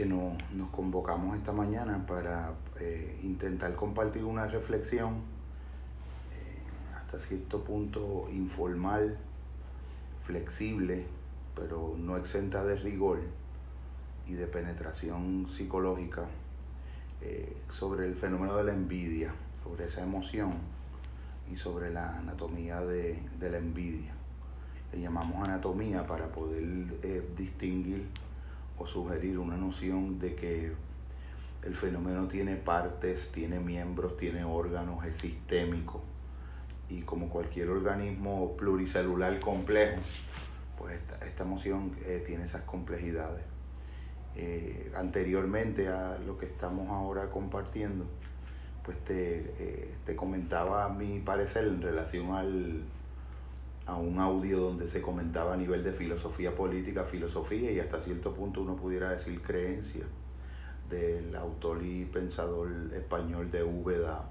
que nos, convocamos esta mañana para eh, intentar compartir una reflexión eh, hasta cierto punto informal, flexible, pero no exenta de rigor y de penetración psicológica eh, sobre el fenómeno de la envidia, sobre esa emoción y sobre la anatomía de, la envidia. Le llamamos anatomía para poder distinguir o sugerir una noción de que el fenómeno tiene partes, tiene miembros, tiene órganos, es sistémico y como cualquier organismo pluricelular complejo, pues esta, esta emoción eh, tiene esas complejidades. Eh, anteriormente a lo que estamos ahora compartiendo, pues te, eh, te comentaba mi parecer en relación al, a un audio donde se comentaba a nivel de filosofía política, filosofía y hasta cierto punto uno pudiera decir creencia del autor y pensador español de Úbeda,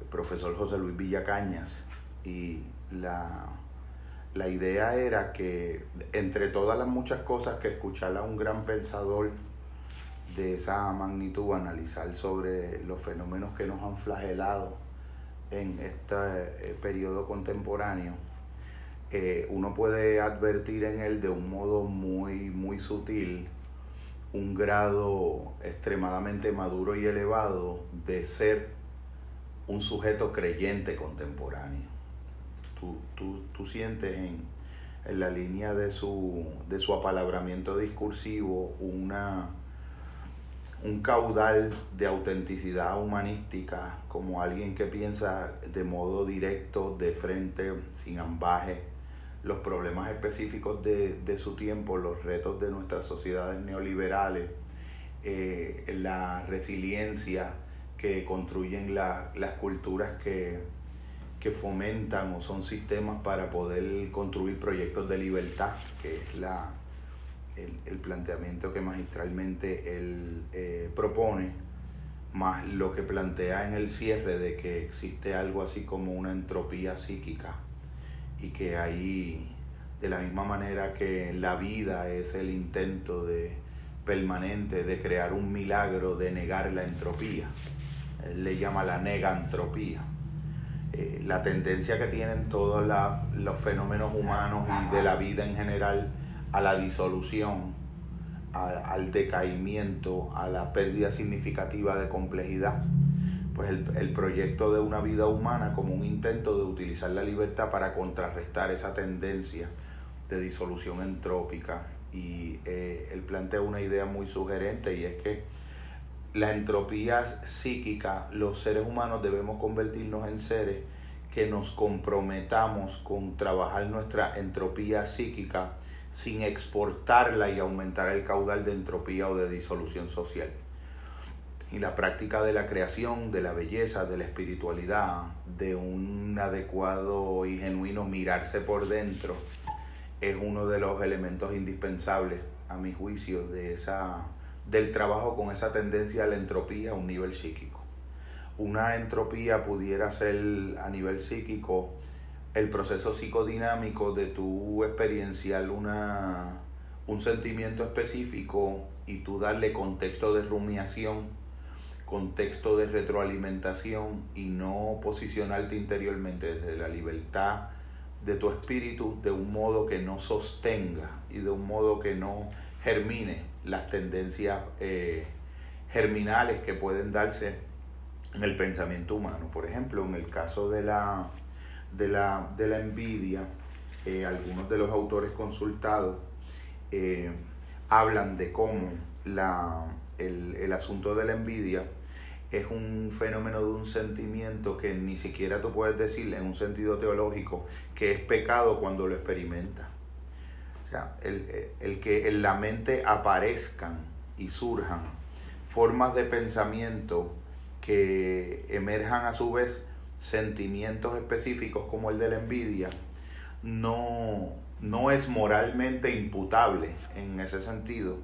el profesor José Luis Villacañas. Y la, la idea era que entre todas las muchas cosas que escuchar a un gran pensador de esa magnitud, analizar sobre los fenómenos que nos han flagelado en este eh, periodo contemporáneo, eh, uno puede advertir en él de un modo muy, muy sutil un grado extremadamente maduro y elevado de ser un sujeto creyente contemporáneo. Tú, sientes en, en, la línea de su, de su apalabramiento discursivo una, un caudal de autenticidad humanística como alguien que piensa de modo directo, de frente, sin ambaje, los problemas específicos de, su tiempo, los retos de nuestras sociedades neoliberales, eh, la resiliencia que construyen las culturas que, que, fomentan o son sistemas para poder construir proyectos de libertad, que es la, el, planteamiento que magistralmente él eh, propone, más lo que plantea en el cierre de que existe algo así como una entropía psíquica y que ahí, de la misma manera que la vida es el intento de permanente de crear un milagro de negar la entropía, le llama la negantropía. Eh, la tendencia que tienen todos los fenómenos humanos y de la vida en general a la disolución, al decaimiento, a la pérdida significativa de complejidad pues el, proyecto de una vida humana como un intento de utilizar la libertad para contrarrestar esa tendencia de disolución entrópica. Y eh, él plantea una idea muy sugerente y es que la entropía psíquica, los seres humanos debemos convertirnos en seres que nos comprometamos con trabajar nuestra entropía psíquica sin exportarla y aumentar el caudal de entropía o de disolución social y la práctica de la creación, de la belleza, de la espiritualidad, de un adecuado y genuino mirarse por dentro, es uno de los elementos indispensables, a mi juicio, de esa, del trabajo con esa tendencia a la entropía a un nivel psíquico. Una entropía pudiera ser a nivel psíquico el proceso psicodinámico de tu experienciar una, un sentimiento específico y tú darle contexto de rumiación contexto de retroalimentación y no posicionarte interiormente desde la libertad de tu espíritu de un modo que no sostenga y de un modo que no germine las tendencias eh, germinales que pueden darse en el pensamiento humano. Por ejemplo, en el caso de la, de la, de la envidia, eh, algunos de los autores consultados eh, hablan de cómo la, el, el asunto de la envidia es un fenómeno de un sentimiento que ni siquiera tú puedes decir en un sentido teológico que es pecado cuando lo experimentas. O sea, el, el, que en la mente aparezcan y surjan formas de pensamiento que emerjan a su vez sentimientos específicos como el de la envidia, no, no es moralmente imputable en ese sentido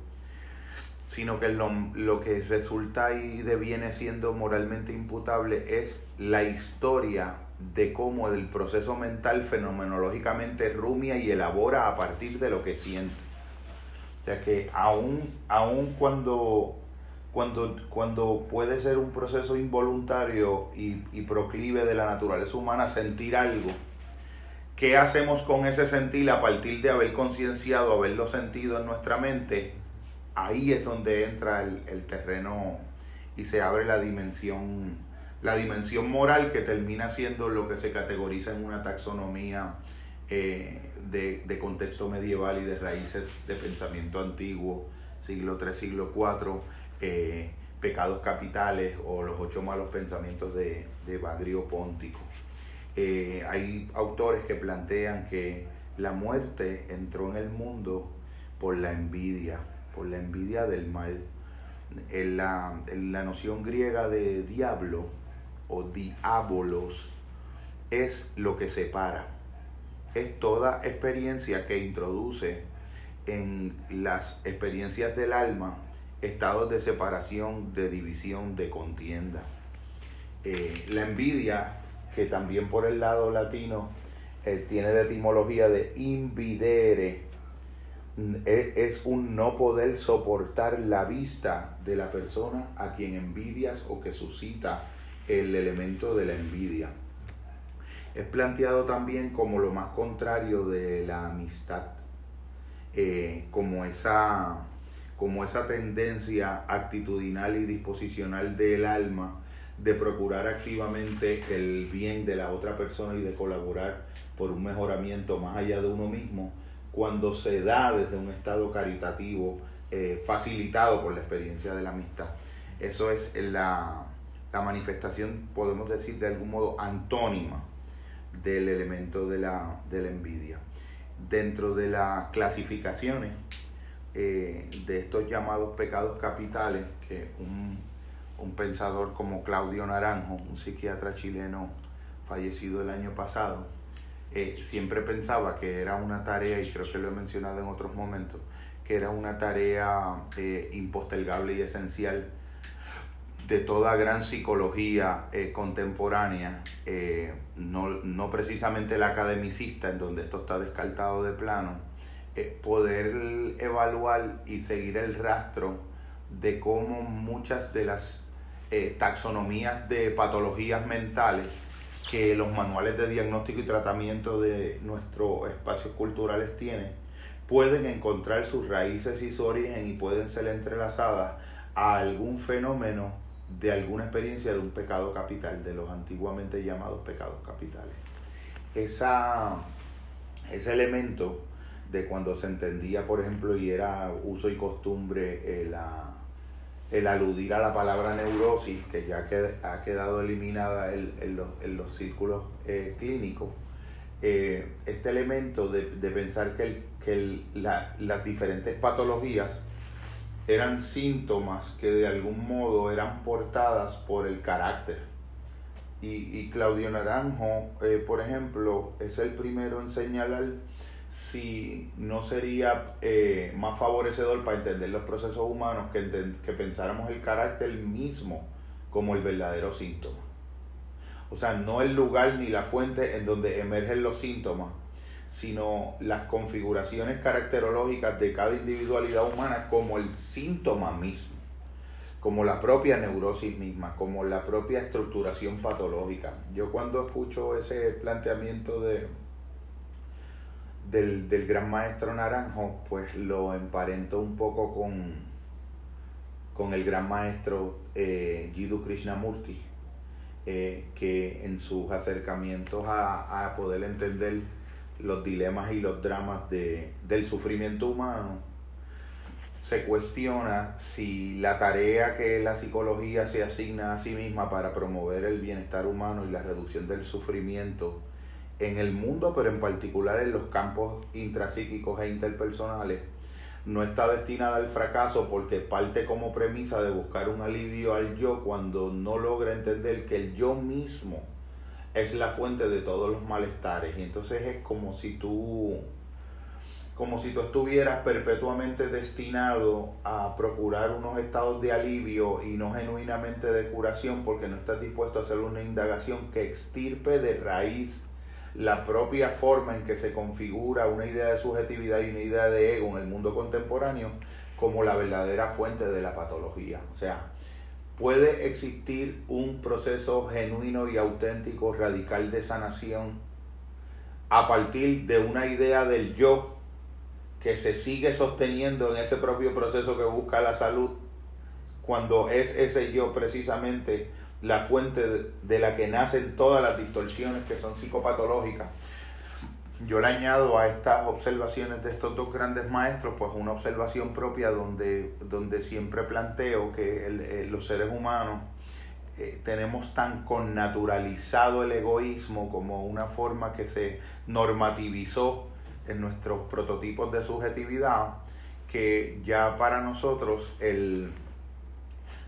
sino que lo, lo, que resulta y deviene siendo moralmente imputable es la historia de cómo el proceso mental fenomenológicamente rumia y elabora a partir de lo que siente. O sea que aún, aún cuando, cuando, cuando puede ser un proceso involuntario y, y proclive de la naturaleza humana sentir algo, ¿qué hacemos con ese sentir a partir de haber concienciado, haberlo sentido en nuestra mente? Ahí es donde entra el, el terreno y se abre la dimensión, la dimensión moral que termina siendo lo que se categoriza en una taxonomía eh, de, contexto medieval y de raíces de pensamiento antiguo, siglo III, siglo IV, eh, pecados capitales o los ocho malos pensamientos de, de Bagrio Póntico. Eh, hay autores que plantean que la muerte entró en el mundo por la envidia, por la envidia del mal. En la, en la noción griega de diablo o diabolos es lo que separa es toda experiencia que introduce en las experiencias del alma estados de separación, de división, de contienda. Eh, la envidia, que también por el lado latino eh, tiene de etimología de invidere, es un no poder soportar la vista de la persona a quien envidias o que suscita el elemento de la envidia. Es planteado también como lo más contrario de la amistad, eh, como, esa, como esa tendencia actitudinal y disposicional del alma de procurar activamente el bien de la otra persona y de colaborar por un mejoramiento más allá de uno mismo, cuando se da desde un estado caritativo eh, facilitado por la experiencia de la amistad. Eso es la, la manifestación, podemos decir, de algún modo antónima del elemento de la, envidia. Dentro de las clasificaciones eh, de estos llamados pecados capitales, que un, pensador como Claudio Naranjo, un psiquiatra chileno fallecido el año pasado, eh, siempre pensaba que era una tarea, y creo que lo he mencionado en otros momentos, que era una tarea eh, impostergable y esencial de toda gran psicología eh, contemporánea, eh, no, precisamente el academicista, en donde esto está descartado de plano, eh, poder evaluar y seguir el rastro de cómo muchas de las taxonomías de patologías mentales que los manuales de diagnóstico y tratamiento de nuestros espacios culturales tienen, pueden encontrar sus raíces y su origen y pueden ser entrelazadas a algún fenómeno de alguna experiencia de un pecado capital, de los antiguamente llamados pecados capitales. Esa, ese elemento de cuando se entendía, por ejemplo, y era uso y costumbre el, el aludir a la palabra neurosis, que ya ha quedado eliminada en, los, círculos eh, clínicos, eh, este elemento de, pensar que, que las diferentes patologías eran síntomas que de algún modo eran portadas por el carácter. Y, Claudio Naranjo, eh, por ejemplo, es el primero en señalar si no sería eh, más favorecedor para entender los procesos humanos que, que pensáramos el carácter mismo como el verdadero síntoma. O sea, no el lugar ni la fuente en donde emergen los síntomas, sino las configuraciones caracterológicas de cada individualidad humana como el síntoma mismo, como la propia neurosis misma, como la propia estructuración patológica. Yo cuando escucho ese planteamiento de, del, gran maestro Naranjo, pues lo emparento un poco con, con el gran maestro eh, Jiddu Krishnamurti, eh, que en sus acercamientos a, a poder entender los dilemas y los dramas de, del sufrimiento humano, se cuestiona si la tarea que la psicología se asigna a sí misma para promover el bienestar humano y la reducción del sufrimiento en el mundo, pero en particular en los campos intrapsíquicos e interpersonales, no está destinada al fracaso porque parte como premisa de buscar un alivio al yo cuando no logra entender que el yo mismo es la fuente de todos los malestares. Y entonces es como si tú, como si tú estuvieras perpetuamente destinado a procurar unos estados de alivio y no genuinamente de curación porque no estás dispuesto a hacer una indagación que extirpe de raíz la propia forma en que se configura una idea de subjetividad y una idea de ego en el mundo contemporáneo como la verdadera fuente de la patología. O sea, puede existir un proceso genuino y auténtico, radical de sanación a partir de una idea del yo que se sigue sosteniendo en ese propio proceso que busca la salud, cuando es ese yo precisamente la fuente de, la que nacen todas las distorsiones que son psicopatológicas. Yo le añado a estas observaciones de estos dos grandes maestros, pues una observación propia donde, donde siempre planteo que eh, los seres humanos eh, tenemos tan connaturalizado el egoísmo como una forma que se normativizó en nuestros prototipos de subjetividad, que ya para nosotros el,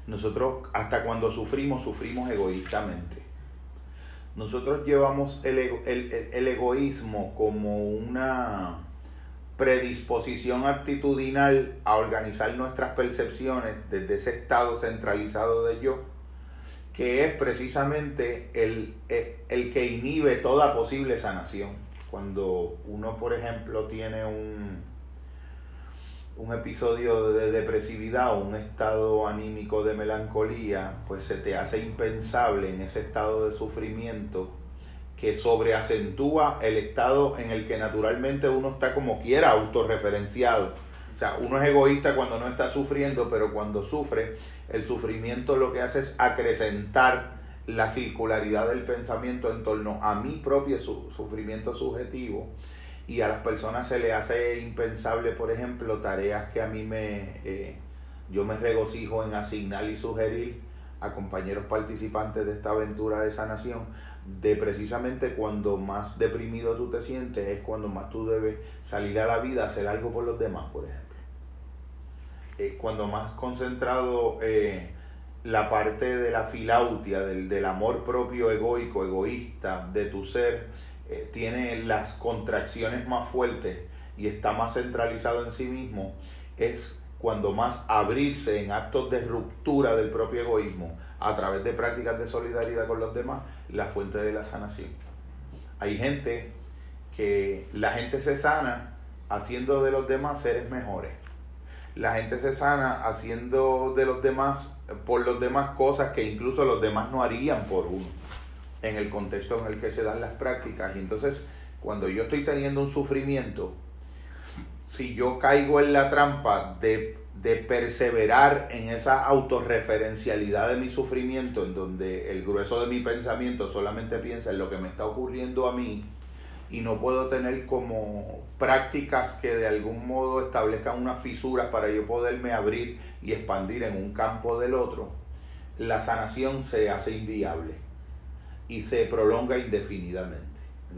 nosotros hasta cuando sufrimos, sufrimos egoístamente. Nosotros llevamos el, el, egoísmo como una predisposición actitudinal a organizar nuestras percepciones desde ese estado centralizado de yo, que es precisamente el, el que inhibe toda posible sanación. Cuando uno, por ejemplo, tiene un, un episodio de depresividad o un estado anímico de melancolía, pues se te hace impensable en ese estado de sufrimiento que sobreacentúa el estado en el que naturalmente uno está como quiera autorreferenciado. O sea, uno es egoísta cuando no está sufriendo, pero cuando sufre, el sufrimiento lo que hace es acrecentar la circularidad del pensamiento en torno a mi propio sufrimiento subjetivo y a las personas se le hace impensable, por ejemplo, tareas que a mí me, eh, yo me regocijo en asignar y sugerir a compañeros participantes de esta aventura de sanación, de precisamente cuando más deprimido tú te sientes es cuando más tú debes salir a la vida, hacer algo por los demás, por ejemplo. Eh, cuando más concentrado eh, la parte de la filautia, del, del amor propio egoico, egoísta de tu ser, eh, tiene las contracciones más fuertes y está más centralizado en sí mismo, es cuando más abrirse en actos de ruptura del propio egoísmo a través de prácticas de solidaridad con los demás, la fuente de la sanación. Hay gente que la gente se sana haciendo de los demás seres mejores. La gente se sana haciendo de los demás, por los demás cosas que incluso los demás no harían por uno en el contexto en el que se dan las prácticas. Y entonces, cuando yo estoy teniendo un sufrimiento, si yo caigo en la trampa de, de perseverar en esa autorreferencialidad de mi sufrimiento, en donde el grueso de mi pensamiento solamente piensa en lo que me está ocurriendo a mí, y no puedo tener como prácticas que de algún modo establezcan una fisura para yo poderme abrir y expandir en un campo del otro, la sanación se hace inviable y se prolonga indefinidamente.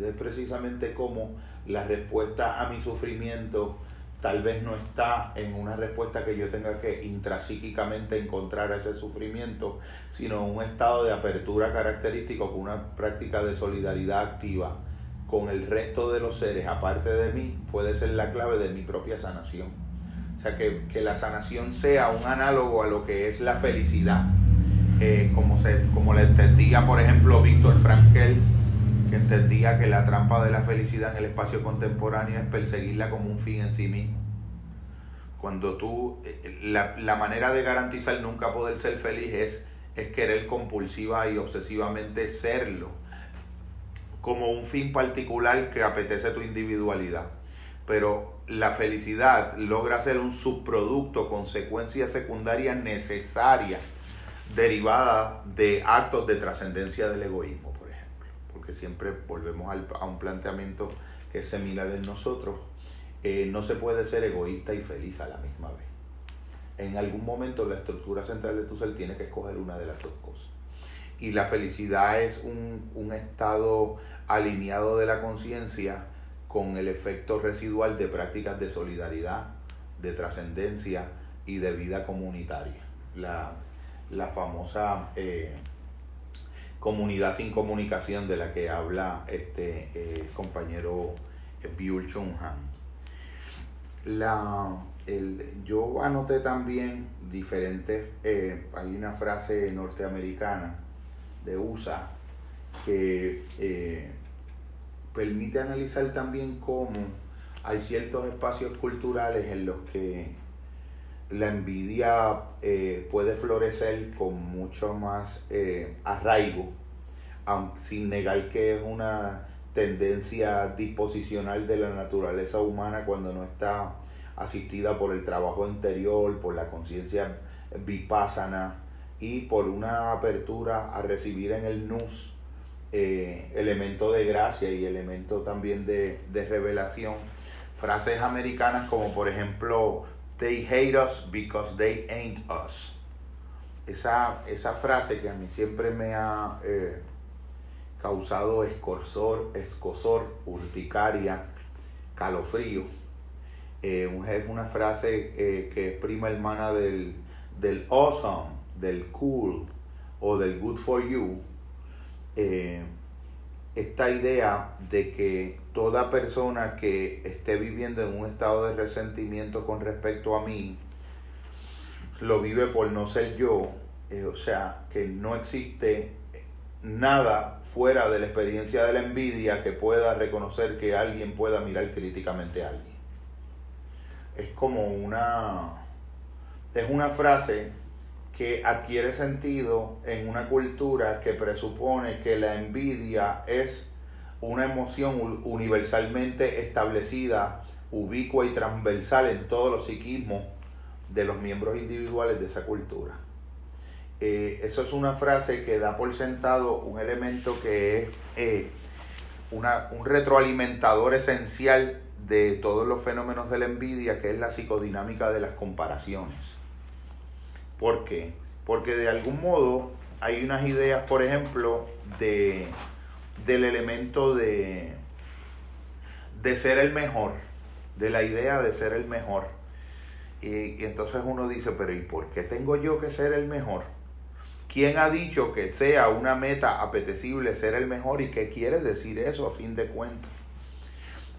Es precisamente como la respuesta a mi sufrimiento tal vez no está en una respuesta que yo tenga que intrapsíquicamente encontrar ese sufrimiento, sino un estado de apertura característico con una práctica de solidaridad activa con el resto de los seres, aparte de mí, puede ser la clave de mi propia sanación. O sea, que, que la sanación sea un análogo a lo que es la felicidad eh, como, se, como le entendía, por ejemplo, Víctor Frankel, que entendía que la trampa de la felicidad en el espacio contemporáneo es perseguirla como un fin en sí mismo. Cuando tú, eh, la, la manera de garantizar nunca poder ser feliz es, es querer compulsiva y obsesivamente serlo, como un fin particular que apetece tu individualidad. Pero la felicidad logra ser un subproducto, consecuencia secundaria necesaria derivada de actos de trascendencia del egoísmo, por ejemplo, porque siempre volvemos a un planteamiento que es similar en nosotros, eh, no se puede ser egoísta y feliz a la misma vez. En algún momento la estructura central de tu ser tiene que escoger una de las dos cosas. Y la felicidad es un, un estado alineado de la conciencia con el efecto residual de prácticas de solidaridad, de trascendencia y de vida comunitaria. La, la famosa eh, comunidad sin comunicación de la que habla este eh, compañero eh, Byul Chung Han. La, yo anoté también diferentes, hay una frase norteamericana de USA que permite analizar también cómo hay ciertos espacios culturales en los que la envidia eh, puede florecer con mucho más eh, arraigo, sin negar que es una tendencia disposicional de la naturaleza humana cuando no está asistida por el trabajo interior, por la conciencia vipassana y por una apertura a recibir en el nus eh, elemento de gracia y elemento también de, de revelación. Frases americanas como por ejemplo, they hate us because they ain't us. Esa, esa frase que a mí siempre me ha eh, causado escorsor, escosor, urticaria, calofrío. Eh, es una frase eh, que es prima hermana del, del awesome, del cool o del good for you. Eh, esta idea de que toda persona que esté viviendo en un estado de resentimiento con respecto a mí, lo vive por no ser yo, o sea, que no existe nada fuera de la experiencia de la envidia que pueda reconocer que alguien pueda mirar críticamente a alguien. Es como una es una frase que adquiere sentido en una cultura que presupone que la envidia es una emoción universalmente establecida, ubicua y transversal en todos los psiquismos de los miembros individuales de esa cultura. Eh, eso es una frase que da por sentado un elemento que es eh, una, un retroalimentador esencial de todos los fenómenos de la envidia, que es la psicodinámica de las comparaciones. ¿Por qué? Porque de algún modo hay unas ideas, por ejemplo, de, del elemento de, de ser el mejor, de la idea de ser el mejor. Y, y entonces uno dice, pero ¿y por qué tengo yo que ser el mejor? ¿Quién ha dicho que sea una meta apetecible ser el mejor y qué quiere decir eso a fin de cuentas?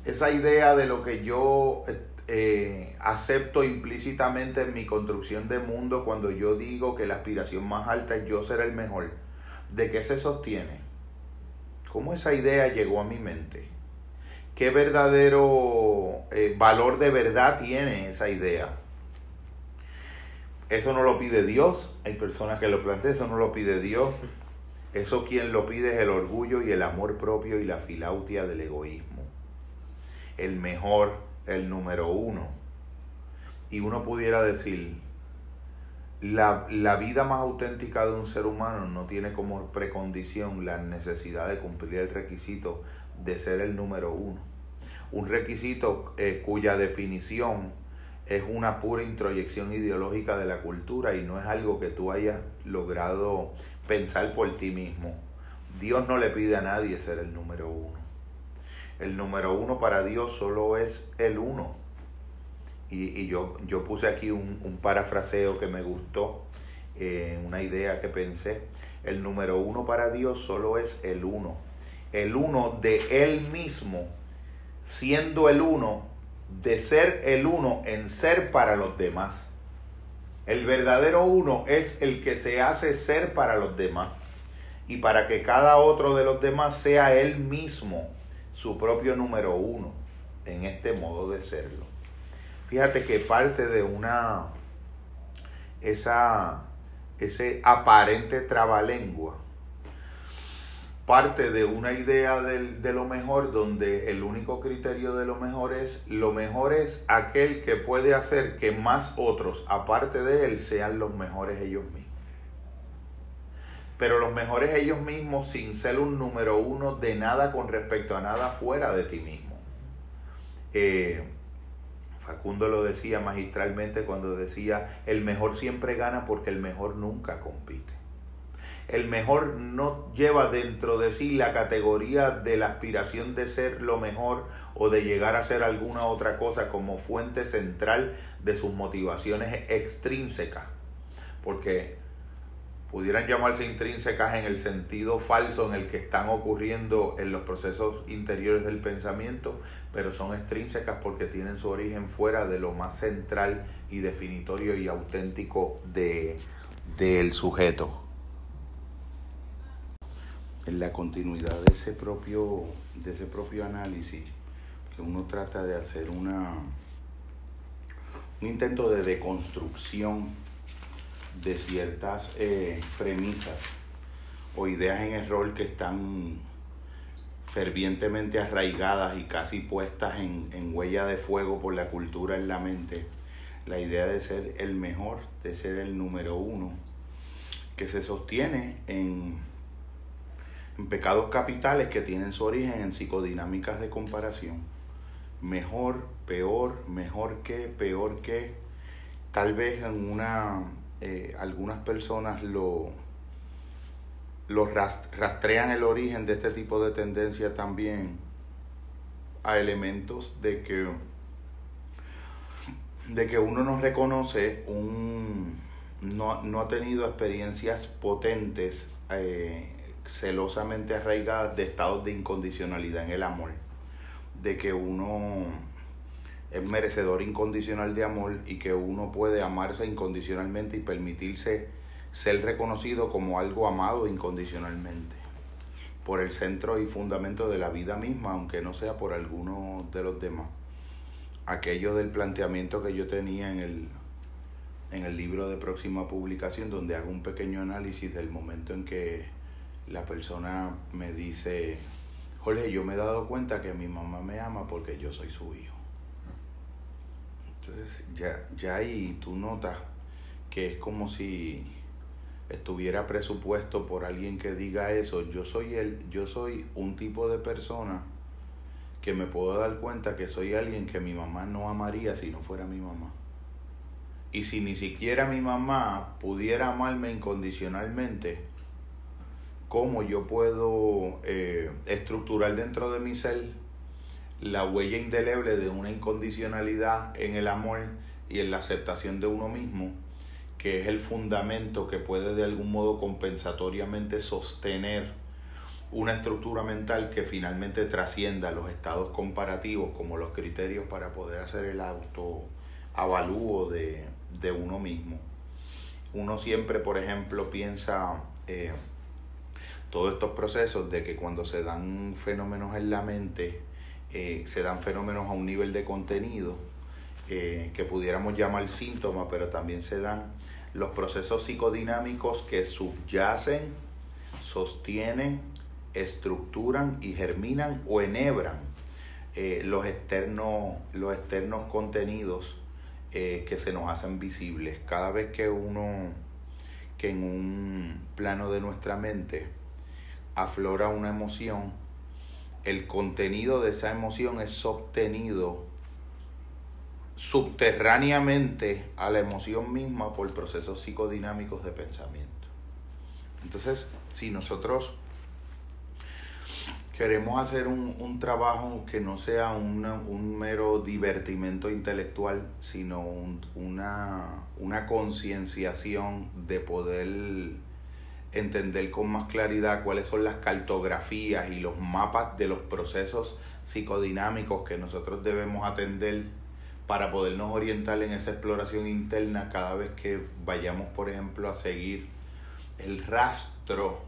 Esa idea de lo que yo eh, acepto implícitamente en mi construcción de mundo cuando yo digo que la aspiración más alta es yo ser el mejor, ¿de qué se sostiene? ¿Cómo esa idea llegó a mi mente? ¿Qué verdadero eh, valor de verdad tiene esa idea? Eso no lo pide Dios. Hay personas que lo plantean, eso no lo pide Dios. Eso quien lo pide es el orgullo y el amor propio y la filautia del egoísmo. El mejor, el número uno. Y uno pudiera decir, la, la, vida más auténtica de un ser humano no tiene como precondición la necesidad de cumplir el requisito de ser el número uno. Un requisito eh, cuya definición es una pura introyección ideológica de la cultura y no es algo que tú hayas logrado pensar por ti mismo. Dios no le pide a nadie ser el número uno. El número uno para Dios solo es el uno. Y, yo, yo puse aquí un, parafraseo que me gustó, eh, una idea que pensé. El número uno para Dios solo es el uno. El uno de Él mismo, siendo el uno, de ser el uno en ser para los demás. El verdadero uno es el que se hace ser para los demás y para que cada otro de los demás sea él mismo su propio número uno en este modo de serlo. Fíjate que parte de una esa ese aparente trabalengua parte de una idea de, lo mejor donde el único criterio de lo mejor es lo mejor es aquel que puede hacer que más otros aparte de él sean los mejores ellos mismos. Pero los mejores ellos mismos sin ser un número uno de nada con respecto a nada fuera de ti mismo. Eh, Facundo lo decía magistralmente cuando decía, el mejor siempre gana porque el mejor nunca compite el mejor no lleva dentro de sí la categoría de la aspiración de ser lo mejor o de llegar a ser alguna otra cosa como fuente central de sus motivaciones extrínsecas. Porque pudieran llamarse intrínsecas en el sentido falso en el que están ocurriendo en los procesos interiores del pensamiento, pero son extrínsecas porque tienen su origen fuera de lo más central y definitorio y auténtico de, del sujeto. en la continuidad de ese propio, de ese propio análisis, que uno trata de hacer una, un intento de deconstrucción de ciertas eh, premisas o ideas en error que están fervientemente arraigadas y casi puestas en, en huella de fuego por la cultura en la mente, la idea de ser el mejor, de ser el número uno, que se sostiene en, en pecados capitales que tienen su origen en psicodinámicas de comparación. Mejor, peor, mejor que, peor que. Tal vez en una, eh, algunas personas lo, lo rastrean el origen de este tipo de tendencia también a elementos de que de que uno no reconoce un no, no ha tenido experiencias potentes eh, celosamente arraigadas de estados de incondicionalidad en el amor. De que uno es merecedor incondicional de amor y que uno puede amarse incondicionalmente y permitirse ser reconocido como algo amado incondicionalmente por el centro y fundamento de la vida misma, aunque no sea por alguno de los demás. Aquello del planteamiento que yo tenía en el, en el libro de próxima publicación, donde hago un pequeño análisis del momento en que la persona me dice, Jorge, yo me he dado cuenta que mi mamá me ama porque yo soy su hijo. Entonces ya, ya ahí tú notas que es como si estuviera presupuesto por alguien que diga eso, yo soy el, yo soy un tipo de persona que me puedo dar cuenta que soy alguien que mi mamá no amaría si no fuera mi mamá. Y si ni siquiera mi mamá pudiera amarme incondicionalmente, ¿cómo yo puedo eh, estructurar dentro de mi ser la huella indeleble de una incondicionalidad en el amor y en la aceptación de uno mismo? que es el fundamento que puede de algún modo compensatoriamente sostener una estructura mental que finalmente trascienda los estados comparativos como los criterios para poder hacer el autoavalúo de, de uno mismo. Uno siempre, por ejemplo, piensa eh, todos estos procesos de que cuando se dan fenómenos en la mente, eh, se dan fenómenos a un nivel de contenido eh, que pudiéramos llamar síntomas, pero también se dan los procesos psicodinámicos que subyacen, sostienen, estructuran y germinan o enhebran eh, los, externos, los externos contenidos que se nos hacen visibles. Cada vez que uno, que en un plano de nuestra mente aflora una emoción, el contenido de esa emoción es obtenido subterráneamente a la emoción misma por procesos psicodinámicos de pensamiento. Entonces, si nosotros queremos hacer un, trabajo que no sea un mero divertimento intelectual, sino una, una concienciación de poder entender con más claridad cuáles son las cartografías y los mapas de los procesos psicodinámicos que nosotros debemos atender para podernos orientar en esa exploración interna cada vez que vayamos, por ejemplo, a seguir el rastro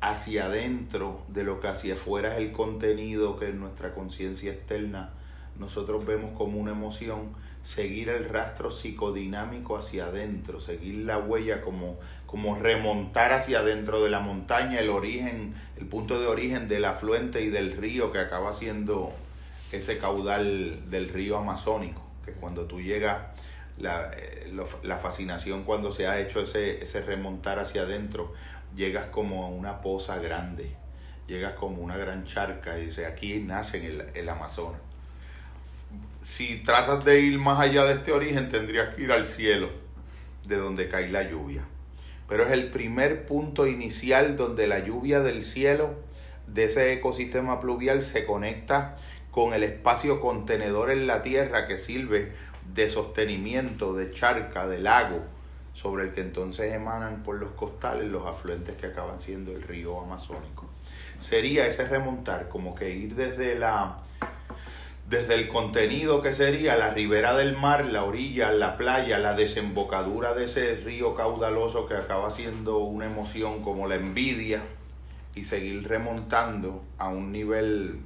hacia adentro de lo que hacia afuera es el contenido que nuestra conciencia externa nosotros vemos como una emoción, seguir el rastro psicodinámico hacia adentro, seguir la huella como, como remontar hacia adentro de la montaña, el origen, el punto de origen del afluente y del río que acaba siendo ese caudal del río amazónico que cuando tú llegas, la, eh, la, fascinación cuando se ha hecho ese, ese remontar hacia adentro, llegas como a una poza grande, llegas como una gran charca y dice, aquí nace el, el Amazonas. Si tratas de ir más allá de este origen, tendrías que ir al cielo, de donde cae la lluvia. Pero es el primer punto inicial donde la lluvia del cielo, de ese ecosistema pluvial, se conecta con el espacio contenedor en la tierra que sirve de sostenimiento, de charca, de lago, sobre el que entonces emanan por los costales los afluentes que acaban siendo el río amazónico. Sería ese remontar, como que ir desde la desde el contenido que sería la ribera del mar, la orilla, la playa, la desembocadura de ese río caudaloso que acaba siendo una emoción como la envidia, y seguir remontando a un nivel,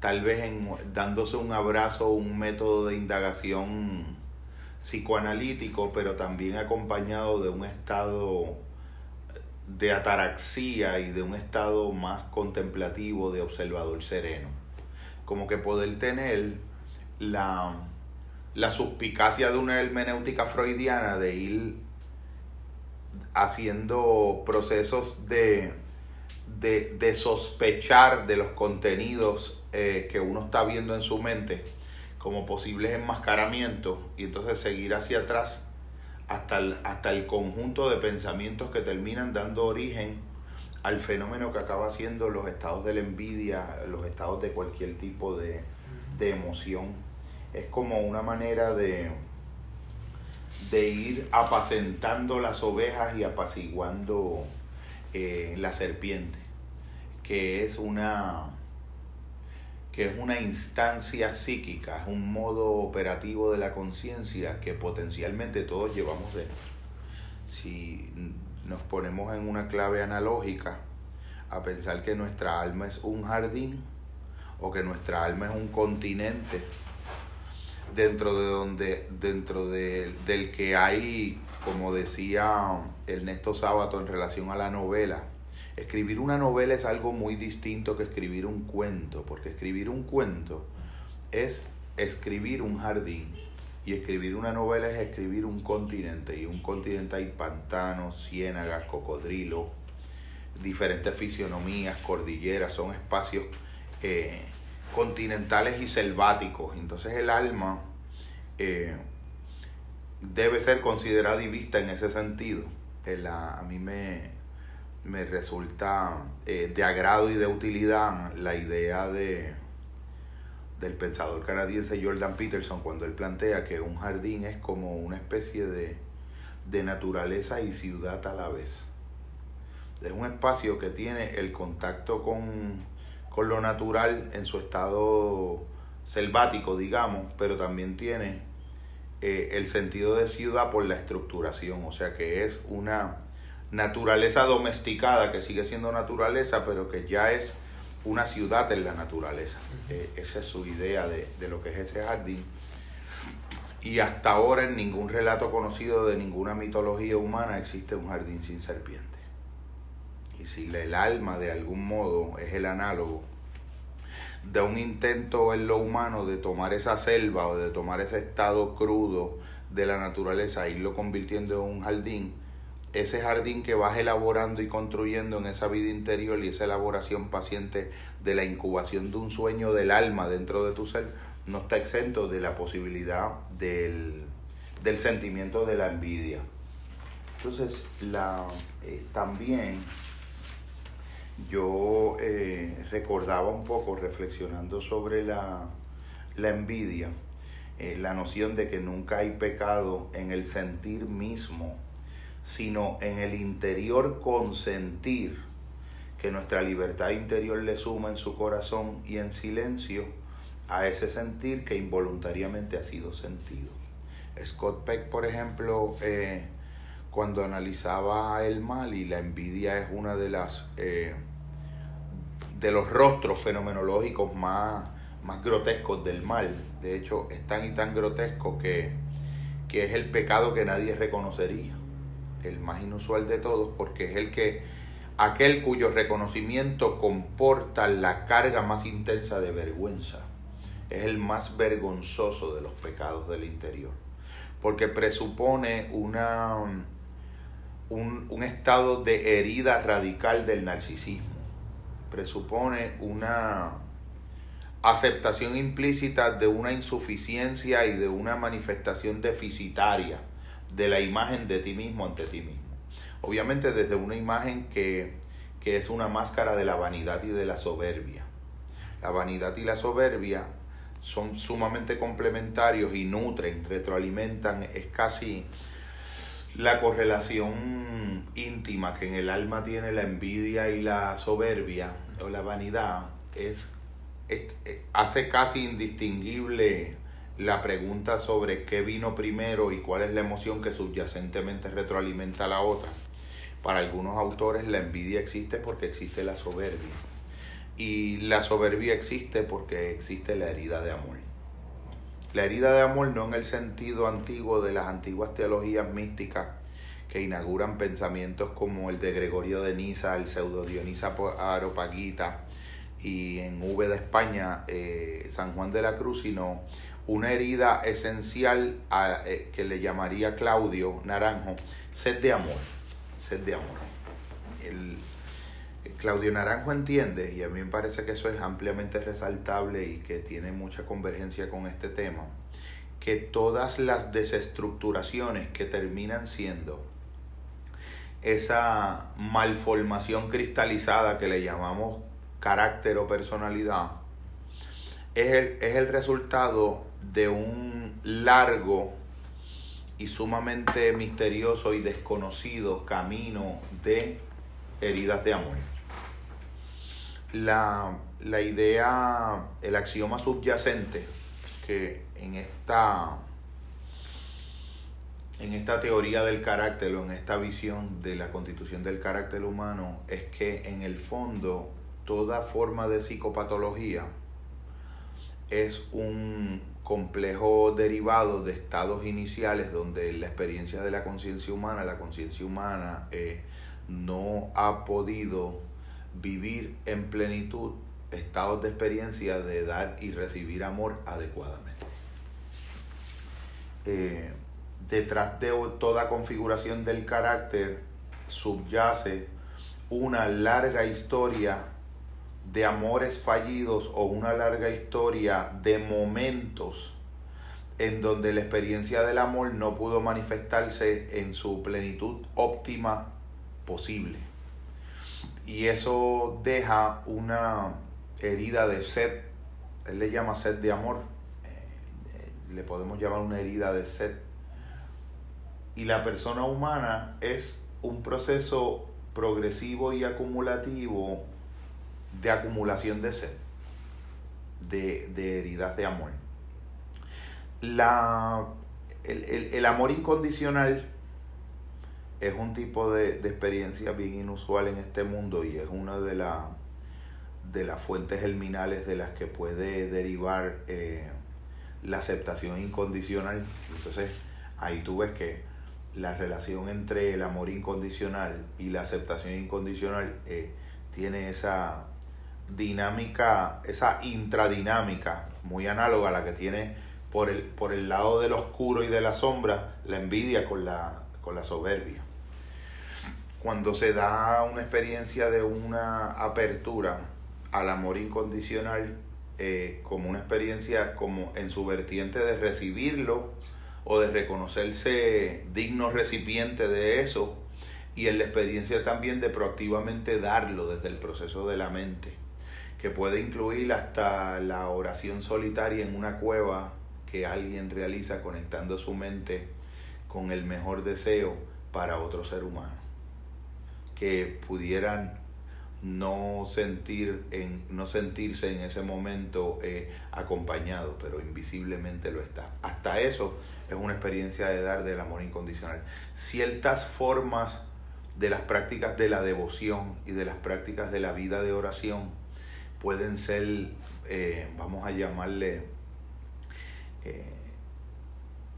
tal vez en, dándose un abrazo, un método de indagación psicoanalítico, pero también acompañado de un estado de ataraxia y de un estado más contemplativo de observador sereno. Como que poder tener la, la suspicacia de una hermenéutica freudiana de ir haciendo procesos de, de, sospechar de los contenidos eh, que uno está viendo en su mente como posibles enmascaramientos y entonces seguir hacia atrás hasta el, hasta el conjunto de pensamientos que terminan dando origen al fenómeno que acaba siendo los estados de la envidia, los estados de cualquier tipo de, emoción. Es como una manera de, de ir apacentando las ovejas y apaciguando eh, la serpiente, que es una que es una instancia psíquica, es un modo operativo de la conciencia que potencialmente todos llevamos dentro. Si nos ponemos en una clave analógica a pensar que nuestra alma es un jardín o que nuestra alma es un continente dentro de donde dentro de, del que hay como decía Ernesto Sábato en relación a la novela Escribir una novela es algo muy distinto que escribir un cuento, porque escribir un cuento es escribir un jardín y escribir una novela es escribir un continente y un continente hay pantanos, ciénagas, cocodrilos, diferentes fisionomías, cordilleras, son espacios eh, continentales y selváticos. Entonces el alma eh, debe ser considerada y vista en ese sentido. a mí me, me resulta eh, de agrado y de utilidad la idea de del pensador canadiense Jordan Peterson cuando él plantea que un jardín es como una especie de, de naturaleza y ciudad a la vez. Es un espacio que tiene el contacto con, con lo natural en su estado selvático, digamos, pero también tiene eh, el sentido de ciudad por la estructuración, o sea que es una naturaleza domesticada, que sigue siendo naturaleza, pero que ya es una ciudad en la naturaleza. Eh, esa es su idea de, lo que es ese jardín. Y hasta ahora en ningún relato conocido de ninguna mitología humana existe un jardín sin serpiente. Y si el alma de algún modo es el análogo de un intento en lo humano de tomar esa selva o de tomar ese estado crudo de la naturaleza e irlo convirtiendo en un jardín, ese jardín que vas elaborando y construyendo en esa vida interior y esa elaboración paciente de la incubación de un sueño del alma dentro de tu ser, no está exento de la posibilidad del, sentimiento de la envidia. Entonces, la, eh, también yo eh, recordaba un poco, reflexionando sobre la, envidia, eh, la noción de que nunca hay pecado en el sentir mismo sino en el interior consentir que nuestra libertad interior le suma en su corazón y en silencio a ese sentir que involuntariamente ha sido sentido. Scott Peck, por ejemplo, eh, cuando analizaba el mal y la envidia es una de las eh, de los rostros fenomenológicos más, más grotescos del mal. De hecho, es tan y tan grotesco que, que es el pecado que nadie reconocería el más inusual de todos, porque es el que aquel cuyo reconocimiento comporta la carga más intensa de vergüenza. Es el más vergonzoso de los pecados del interior, porque presupone una, un, un estado de herida radical del narcisismo, presupone una aceptación implícita de una insuficiencia y de una manifestación deficitaria de la imagen de ti mismo ante ti mismo. Obviamente desde una imagen que, que es una máscara de la vanidad y de la soberbia. La vanidad y la soberbia son sumamente complementarios y nutren, retroalimentan, es casi la correlación íntima que en el alma tiene la envidia y la soberbia o la vanidad es, hace casi indistinguible la pregunta sobre qué vino primero y cuál es la emoción que subyacentemente retroalimenta la otra. Para algunos autores la envidia existe porque existe la soberbia. Y la soberbia existe porque existe la herida de amor. La herida de amor no en el sentido antiguo de las antiguas teologías místicas que inauguran pensamientos como el de Gregorio de Niza, el pseudo Dionisa Aropaguita y en V de España eh, San Juan de la Cruz, sino una herida esencial a, eh, que le llamaría Claudio Naranjo, sed de amor, sed de amor. El, Claudio Naranjo entiende, y a mí me parece que eso es ampliamente resaltable y que tiene mucha convergencia con este tema, que todas las desestructuraciones que terminan siendo esa malformación cristalizada que le llamamos carácter o personalidad, es el, es el resultado de un largo y sumamente misterioso y desconocido camino de heridas de amor. La, la idea, el axioma subyacente que en esta en esta teoría del carácter o en esta visión de la constitución del carácter humano es que en el fondo toda forma de psicopatología es un complejo derivado de estados iniciales donde la experiencia de la conciencia humana, la conciencia humana eh, no ha podido vivir en plenitud estados de experiencia de dar y recibir amor adecuadamente. Eh, detrás de toda configuración del carácter subyace una larga historia de amores fallidos o una larga historia de momentos en donde la experiencia del amor no pudo manifestarse en su plenitud óptima posible. Y eso deja una herida de sed, él le llama sed de amor, eh, le podemos llamar una herida de sed y la persona humana es un proceso progresivo y acumulativo de acumulación de sed, de, heridas de amor. La, el, amor incondicional es un tipo de, experiencia bien inusual en este mundo y es una de, la, de las fuentes germinales de las que puede derivar eh, la aceptación incondicional. Entonces ahí tú ves que la relación entre el amor incondicional y la aceptación incondicional eh, tiene esa dinámica, esa intradinámica muy análoga a la que tiene por el, por el lado del oscuro y de la sombra la envidia con la, con la soberbia. Cuando se da una experiencia de una apertura al amor incondicional, eh, como una experiencia como en su vertiente de recibirlo, o de reconocerse digno recipiente de eso y en la experiencia también de proactivamente darlo desde el proceso de la mente, que puede incluir hasta la oración solitaria en una cueva que alguien realiza conectando su mente con el mejor deseo para otro ser humano, que pudieran no sentir en no sentirse en ese momento eh, acompañado pero invisiblemente lo está. Hasta eso es una experiencia de dar del amor incondicional. Ciertas formas de las prácticas de la devoción y de las prácticas de la vida de oración pueden ser eh, vamos a llamarle eh,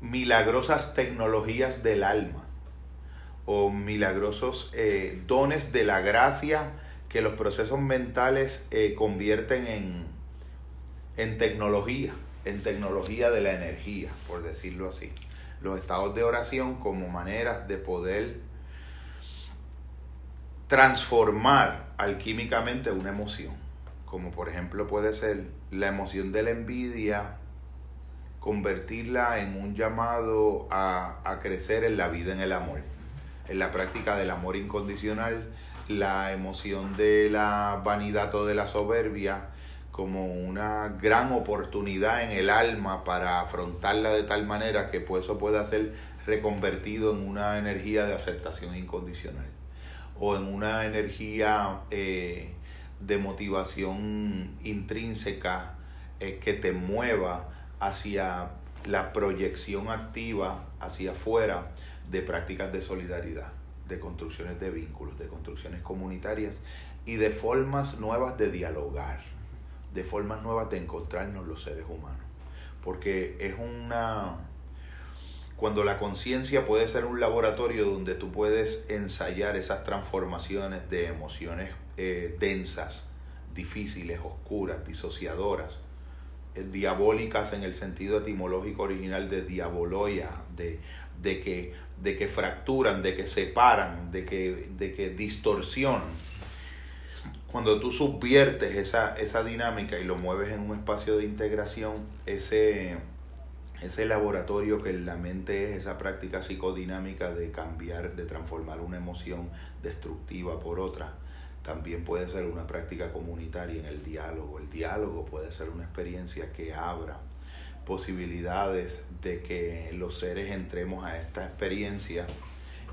milagrosas tecnologías del alma o milagrosos dones de la gracia que los procesos mentales eh, convierten en, en tecnología, en tecnología de la energía, por decirlo así. Los estados de oración como maneras de poder transformar alquímicamente una emoción, como por ejemplo puede ser la emoción de la envidia, convertirla en un llamado a, a crecer en la vida, en el amor, en la práctica del amor incondicional, la emoción de la vanidad o de la soberbia como una gran oportunidad en el alma para afrontarla de tal manera que pues eso pueda ser reconvertido en una energía de aceptación incondicional o en una energía eh, de motivación intrínseca que te mueva hacia la proyección activa hacia afuera de prácticas de solidaridad de construcciones de vínculos, de construcciones comunitarias y de formas nuevas de dialogar, de formas nuevas de encontrarnos los seres humanos. Porque es una... Cuando la conciencia puede ser un laboratorio donde tú puedes ensayar esas transformaciones de emociones eh, densas, difíciles, oscuras, disociadoras, eh, diabólicas en el sentido etimológico original de diaboloia, de, de, que, de que fracturan, de que separan, de que, de que distorsionan. Cuando tú subviertes esa, esa dinámica y lo mueves en un espacio de integración, ese, ese laboratorio que la mente es esa práctica psicodinámica de cambiar, de transformar una emoción destructiva por otra, también puede ser una práctica comunitaria en el diálogo. El diálogo puede ser una experiencia que abra posibilidades de que los seres entremos a esta experiencia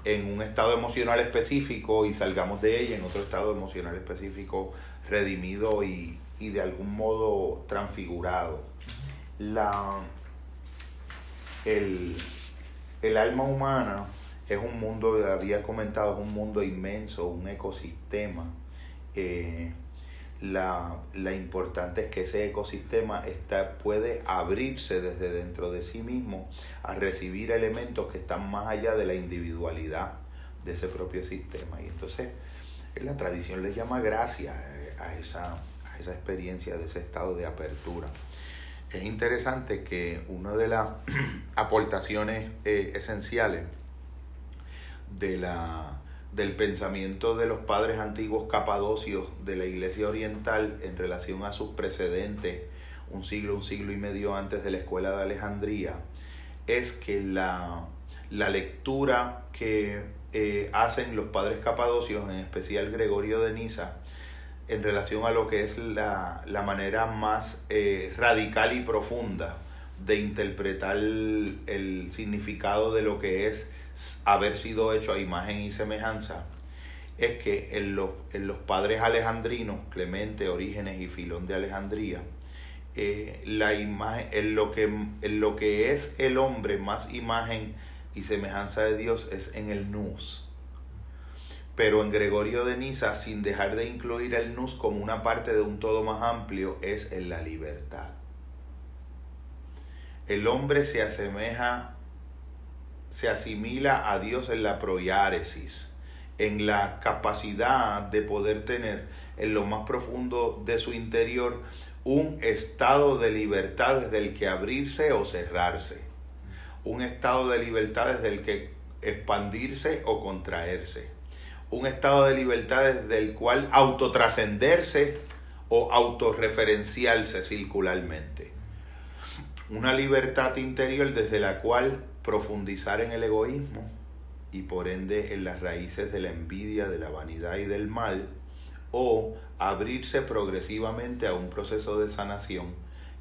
en un estado emocional específico y salgamos de ella en otro estado emocional específico redimido y, y de algún modo transfigurado. La, el, el alma humana es un mundo, había comentado, es un mundo inmenso, un ecosistema. Eh, la, la, importante es que ese ecosistema está, puede abrirse desde dentro de sí mismo a recibir elementos que están más allá de la individualidad de ese propio sistema. Y entonces la tradición le llama gracia eh, a esa, a esa experiencia de ese estado de apertura. Es interesante que una de las aportaciones eh, esenciales de la, del pensamiento de los padres antiguos capadocios de la Iglesia Oriental en relación a sus precedentes, un siglo, un siglo y medio antes de la Escuela de Alejandría, es que la, la lectura que eh, hacen los padres capadocios, en especial Gregorio de Niza, en relación a lo que es la, la manera más eh, radical y profunda de interpretar el, significado de lo que es haber sido hecho a imagen y semejanza es que en los, en los padres alejandrinos, Clemente, Orígenes y Filón de Alejandría, eh, la imagen, en lo, que, en lo que es el hombre más imagen y semejanza de Dios es en el nous. Pero en Gregorio de Niza, sin dejar de incluir el nous como una parte de un todo más amplio, es en la libertad. El hombre se asemeja se asimila a Dios en la proiáresis, en la capacidad de poder tener en lo más profundo de su interior un estado de libertad desde el que abrirse o cerrarse, un estado de libertad desde el que expandirse o contraerse, un estado de libertad desde el cual autotrascenderse o autorreferenciarse circularmente. Una libertad interior desde la cual profundizar en el egoísmo y por ende en las raíces de la envidia, de la vanidad y del mal, o abrirse progresivamente a un proceso de sanación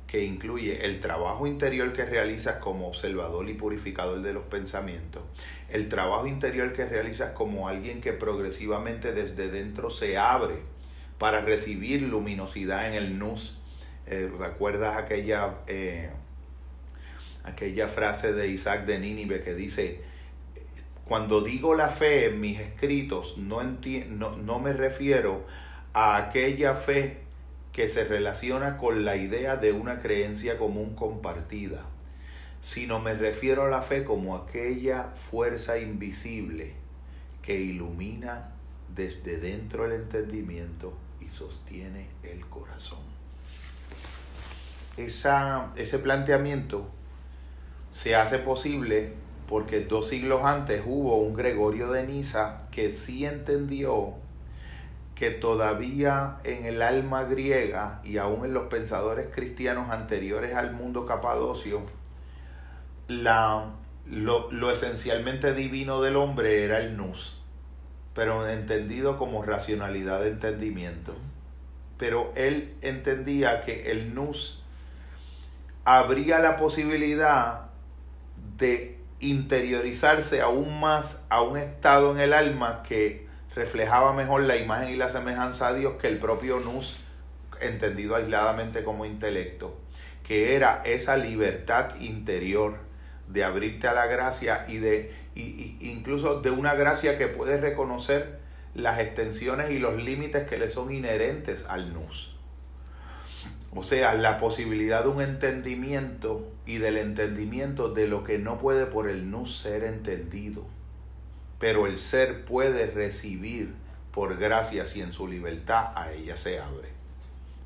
que incluye el trabajo interior que realizas como observador y purificador de los pensamientos, el trabajo interior que realizas como alguien que progresivamente desde dentro se abre para recibir luminosidad en el nus. Eh, ¿Recuerdas aquella eh, aquella frase de Isaac de Nínive que dice, cuando digo la fe en mis escritos, no, no, no me refiero a aquella fe que se relaciona con la idea de una creencia común compartida, sino me refiero a la fe como aquella fuerza invisible que ilumina desde dentro el entendimiento y sostiene el corazón. Esa, ese planteamiento se hace posible porque dos siglos antes hubo un Gregorio de Niza que sí entendió que todavía en el alma griega y aún en los pensadores cristianos anteriores al mundo capadocio, la, lo, lo esencialmente divino del hombre era el nous, pero entendido como racionalidad de entendimiento. Pero él entendía que el nous habría la posibilidad de interiorizarse aún más a un estado en el alma que reflejaba mejor la imagen y la semejanza a Dios que el propio nous, entendido aisladamente como intelecto, que era esa libertad interior de abrirte a la gracia y de, y, incluso de una gracia que puede reconocer las extensiones y los límites que le son inherentes al nus. O sea, la posibilidad de un entendimiento y del entendimiento de lo que no puede por el nus ser entendido. Pero el ser puede recibir por gracia si en su libertad a ella se abre.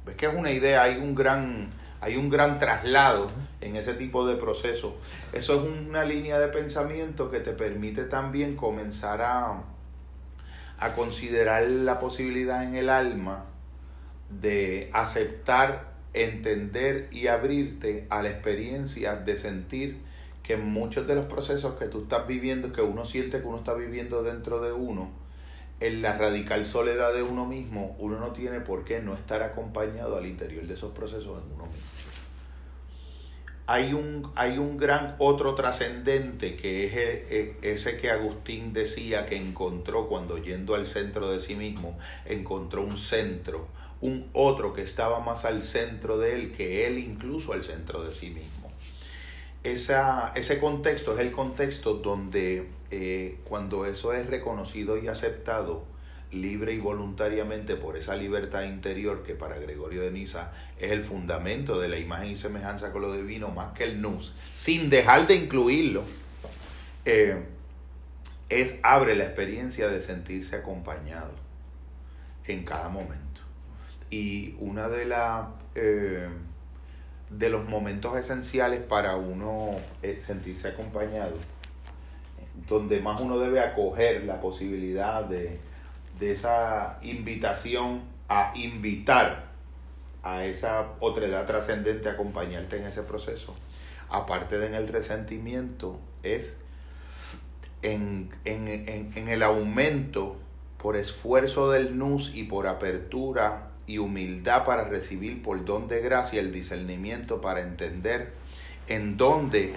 ¿Ves que es una idea? Hay un gran, hay un gran traslado en ese tipo de proceso. Eso es una línea de pensamiento que te permite también comenzar a, a considerar la posibilidad en el alma de aceptar, entender y abrirte a la experiencia de sentir que muchos de los procesos que tú estás viviendo, que uno siente que uno está viviendo dentro de uno, en la radical soledad de uno mismo, uno no tiene por qué no estar acompañado al interior de esos procesos en uno mismo. Hay un, hay un gran otro trascendente que es e, e, ese que Agustín decía que encontró cuando yendo al centro de sí mismo, encontró un centro, un otro que estaba más al centro de él que él incluso al centro de sí mismo esa, ese contexto es el contexto donde eh, cuando eso es reconocido y aceptado libre y voluntariamente por esa libertad interior que para Gregorio de Niza es el fundamento de la imagen y semejanza con lo divino más que el nus, sin dejar de incluirlo, eh, es abre la experiencia de sentirse acompañado en cada momento. Y una de las... Eh, de los momentos esenciales para uno eh, sentirse acompañado, donde más uno debe acoger la posibilidad de, esa invitación a invitar a esa otredad trascendente a acompañarte en ese proceso, aparte de en el resentimiento, es en, en el aumento por esfuerzo del nus y por apertura y humildad para recibir por don de gracia el discernimiento para entender en dónde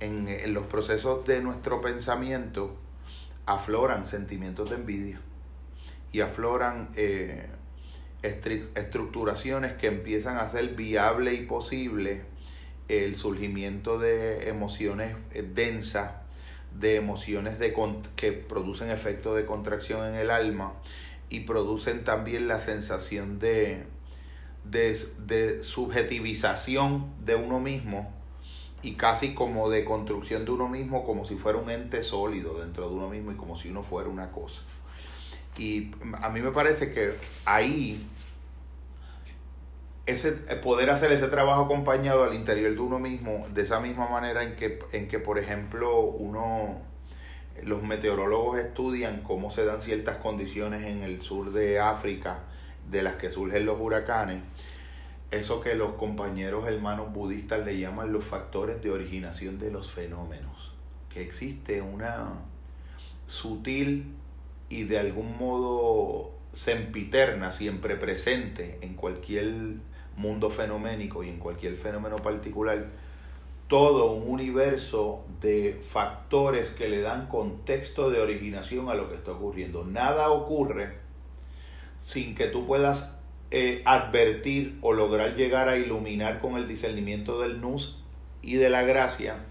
en, los procesos de nuestro pensamiento afloran sentimientos de envidia y afloran eh, estructuraciones que empiezan a hacer viable y posible el surgimiento de emociones eh, densas, de emociones de, que producen efecto de contracción en el alma y producen también la sensación de, de, subjetivización de uno mismo y casi como de construcción de uno mismo como si fuera un ente sólido dentro de uno mismo y como si uno fuera una cosa. Y a mí me parece que ahí ese poder hacer ese trabajo acompañado al interior de uno mismo de esa misma manera en que, en que por ejemplo uno los meteorólogos estudian cómo se dan ciertas condiciones en el sur de África de las que surgen los huracanes. Eso que los compañeros hermanos budistas le llaman los factores de originación de los fenómenos. Que existe una sutil y de algún modo sempiterna, siempre presente en cualquier mundo fenoménico y en cualquier fenómeno particular, todo un universo de factores que le dan contexto de originación a lo que está ocurriendo. Nada ocurre sin que tú puedas eh, advertir o lograr llegar a iluminar con el discernimiento del nus y de la gracia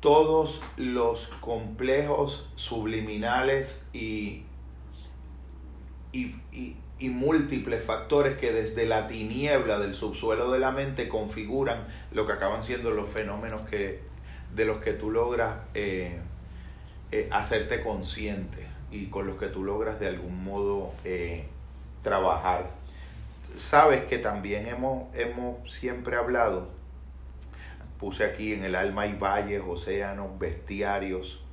todos los complejos subliminales y, y, y múltiples factores que desde la tiniebla del subsuelo de la mente configuran lo que acaban siendo los fenómenos que, de los que tú logras eh, eh, hacerte consciente y con los que tú logras de algún modo eh, trabajar. Sabes que también hemos, hemos siempre hablado, puse aquí en el alma y valles, océanos, bestiarios,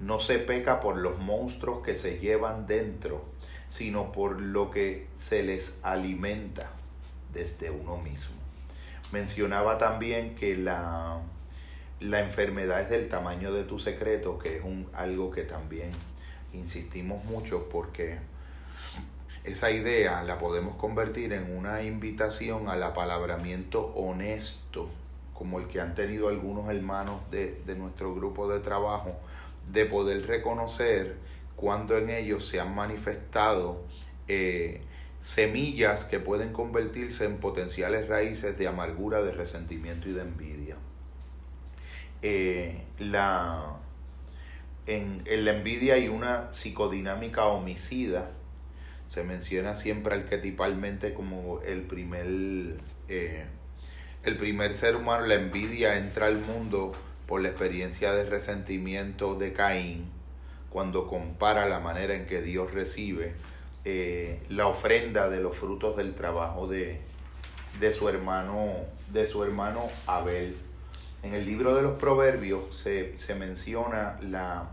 no se peca por los monstruos que se llevan dentro, sino por lo que se les alimenta desde uno mismo. Mencionaba también que la, la enfermedad es del tamaño de tu secreto, que es un, algo que también insistimos mucho porque esa idea la podemos convertir en una invitación al apalabramiento honesto, como el que han tenido algunos hermanos de, de nuestro grupo de trabajo, de poder reconocer cuando en ellos se han manifestado eh, semillas que pueden convertirse en potenciales raíces de amargura, de resentimiento y de envidia. Eh, la, en, en la envidia hay una psicodinámica homicida. Se menciona siempre arquetipalmente como el primer, eh, el primer ser humano. La envidia entra al mundo por la experiencia de resentimiento de Caín, cuando compara la manera en que Dios recibe eh, la ofrenda de los frutos del trabajo de, de, su hermano, de su hermano Abel. En el libro de los Proverbios se, se menciona la,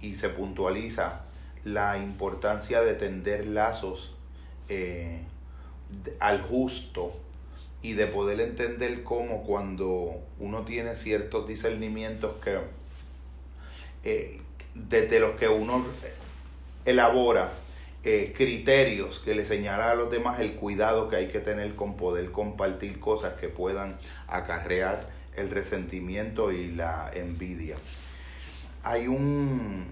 y se puntualiza la importancia de tender lazos eh, al justo y de poder entender cómo cuando uno tiene ciertos discernimientos que eh, desde los que uno elabora eh, criterios que le señala a los demás el cuidado que hay que tener con poder compartir cosas que puedan acarrear el resentimiento y la envidia. Hay un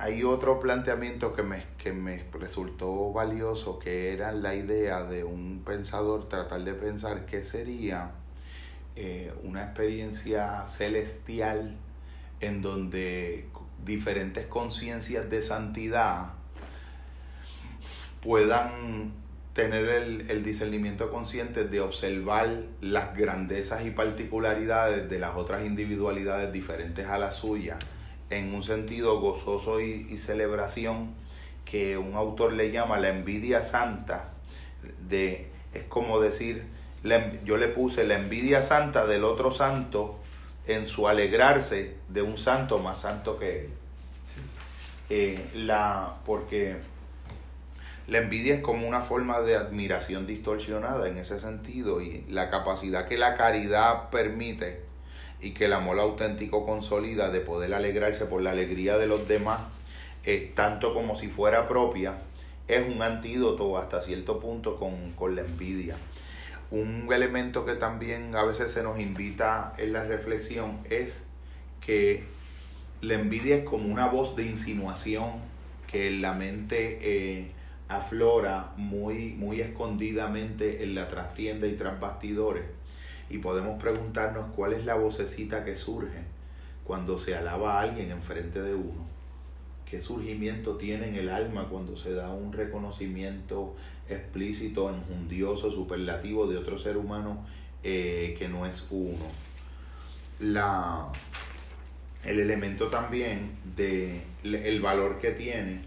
hay otro planteamiento que me, que me resultó valioso, que era la idea de un pensador tratar de pensar qué sería eh, una experiencia celestial en donde diferentes conciencias de santidad puedan tener el, el, discernimiento consciente de observar las grandezas y particularidades de las otras individualidades diferentes a la suya en un sentido gozoso y, celebración que un autor le llama la envidia santa de es como decir yo le puse la envidia santa del otro santo en su alegrarse de un santo más santo que él eh, la porque la envidia es como una forma de admiración distorsionada en ese sentido y la capacidad que la caridad permite y que el amor auténtico consolida de poder alegrarse por la alegría de los demás, eh, tanto como si fuera propia, es un antídoto hasta cierto punto con, con la envidia. Un elemento que también a veces se nos invita en la reflexión es que la envidia es como una voz de insinuación que en la mente eh, aflora muy, muy escondidamente en la trastienda y tras bastidores. Y podemos preguntarnos cuál es la vocecita que surge cuando se alaba a alguien enfrente de uno. ¿Qué surgimiento tiene en el alma cuando se da un reconocimiento explícito, enjundioso, superlativo de otro ser humano eh, que no es uno? La, el elemento también de el valor que tiene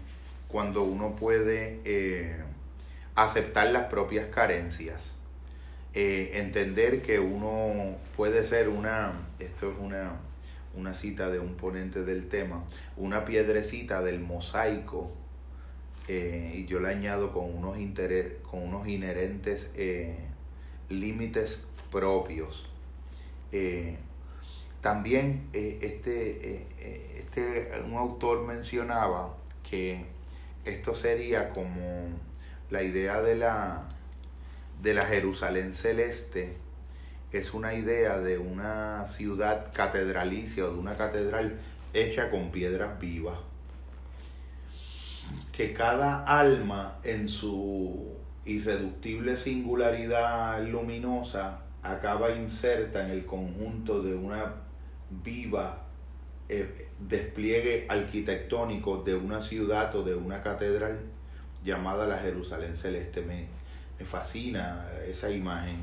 cuando uno puede eh, aceptar las propias carencias, eh, entender que uno puede ser una, esto es una, una cita de un ponente del tema, una piedrecita del mosaico, eh, y yo le añado con unos, con unos inherentes límites propios. también este, este, un autor mencionaba que esto sería como la idea de la, de la Jerusalén celeste, es una idea de una ciudad catedralicia o de una catedral hecha con piedras vivas. Que cada alma en su irreductible singularidad luminosa acaba inserta en el conjunto de una viva eh, despliegue arquitectónico de una ciudad o de una catedral llamada la Jerusalén Celeste. Me, me fascina esa imagen.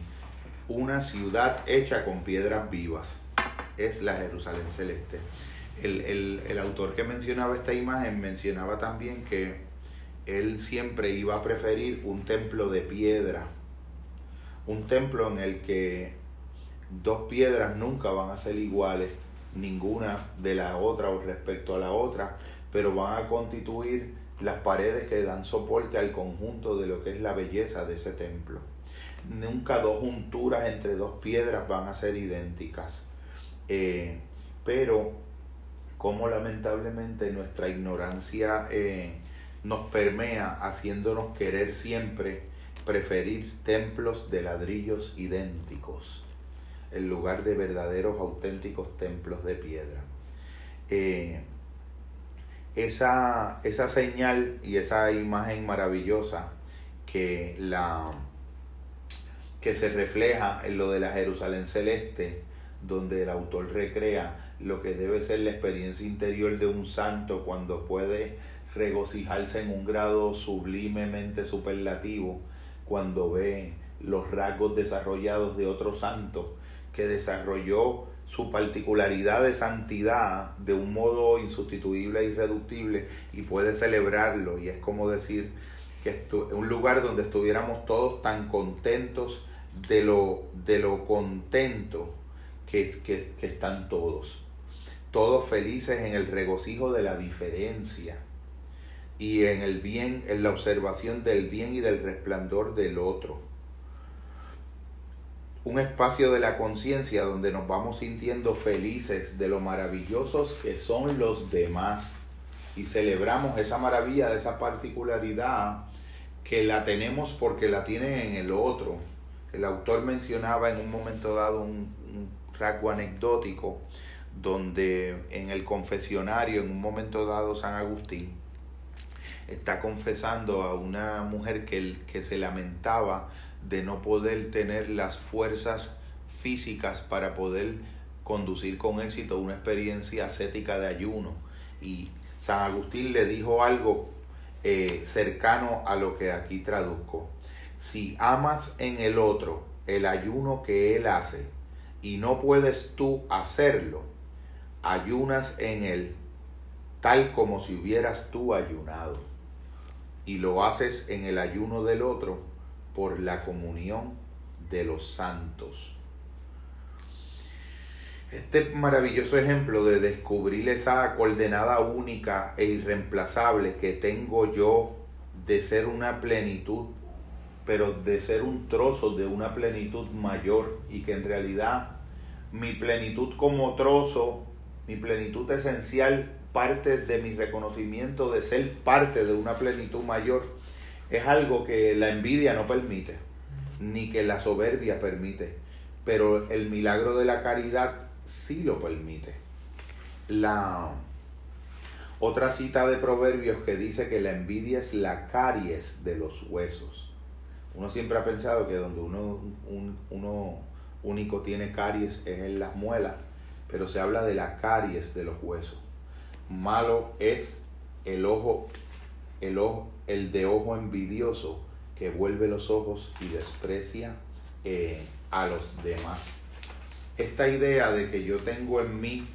Una ciudad hecha con piedras vivas. Es la Jerusalén Celeste. El, el, el autor que mencionaba esta imagen mencionaba también que él siempre iba a preferir un templo de piedra. Un templo en el que dos piedras nunca van a ser iguales ninguna de la otra o respecto a la otra, pero van a constituir las paredes que dan soporte al conjunto de lo que es la belleza de ese templo. Nunca dos junturas entre dos piedras van a ser idénticas. Eh, pero como lamentablemente nuestra ignorancia eh, nos permea haciéndonos querer siempre preferir templos de ladrillos idénticos el lugar de verdaderos auténticos templos de piedra. Eh, esa, esa señal y esa imagen maravillosa que, la, que se refleja en lo de la Jerusalén celeste donde el autor recrea lo que debe ser la experiencia interior de un santo cuando puede regocijarse en un grado sublimemente superlativo cuando ve los rasgos desarrollados de otro santo que desarrolló su particularidad de santidad de un modo insustituible e irreductible y puede celebrarlo. Y es como decir que un lugar donde estuviéramos todos tan contentos de lo, de lo contento que, que, que están todos, todos felices en el regocijo de la diferencia y en el bien, en la observación del bien y del resplandor del otro un espacio de la conciencia donde nos vamos sintiendo felices de lo maravillosos que son los demás y celebramos esa maravilla de esa particularidad que la tenemos porque la tienen en el otro. El autor mencionaba en un momento dado un, un rasgo anecdótico donde en el confesionario, en un momento dado, San Agustín está confesando a una mujer que, que se lamentaba de no poder tener las fuerzas físicas para poder conducir con éxito una experiencia ascética de ayuno. Y San Agustín le dijo algo eh, cercano a lo que aquí traduzco. Si amas en el otro el ayuno que él hace y no puedes tú hacerlo, ayunas en él tal como si hubieras tú ayunado y lo haces en el ayuno del otro por la comunión de los santos. Este maravilloso ejemplo de descubrir esa coordenada única e irreemplazable que tengo yo de ser una plenitud, pero de ser un trozo de una plenitud mayor y que en realidad mi plenitud como trozo, mi plenitud esencial, parte de mi reconocimiento de ser parte de una plenitud mayor, es algo que la envidia no permite, ni que la soberbia permite, pero el milagro de la caridad sí lo permite. La otra cita de Proverbios que dice que la envidia es la caries de los huesos. Uno siempre ha pensado que donde uno, uno único tiene caries es en las muelas, pero se habla de la caries de los huesos. Malo es el ojo, el ojo, el de ojo envidioso que vuelve los ojos y desprecia eh, a los demás. Esta idea de que yo tengo en mí,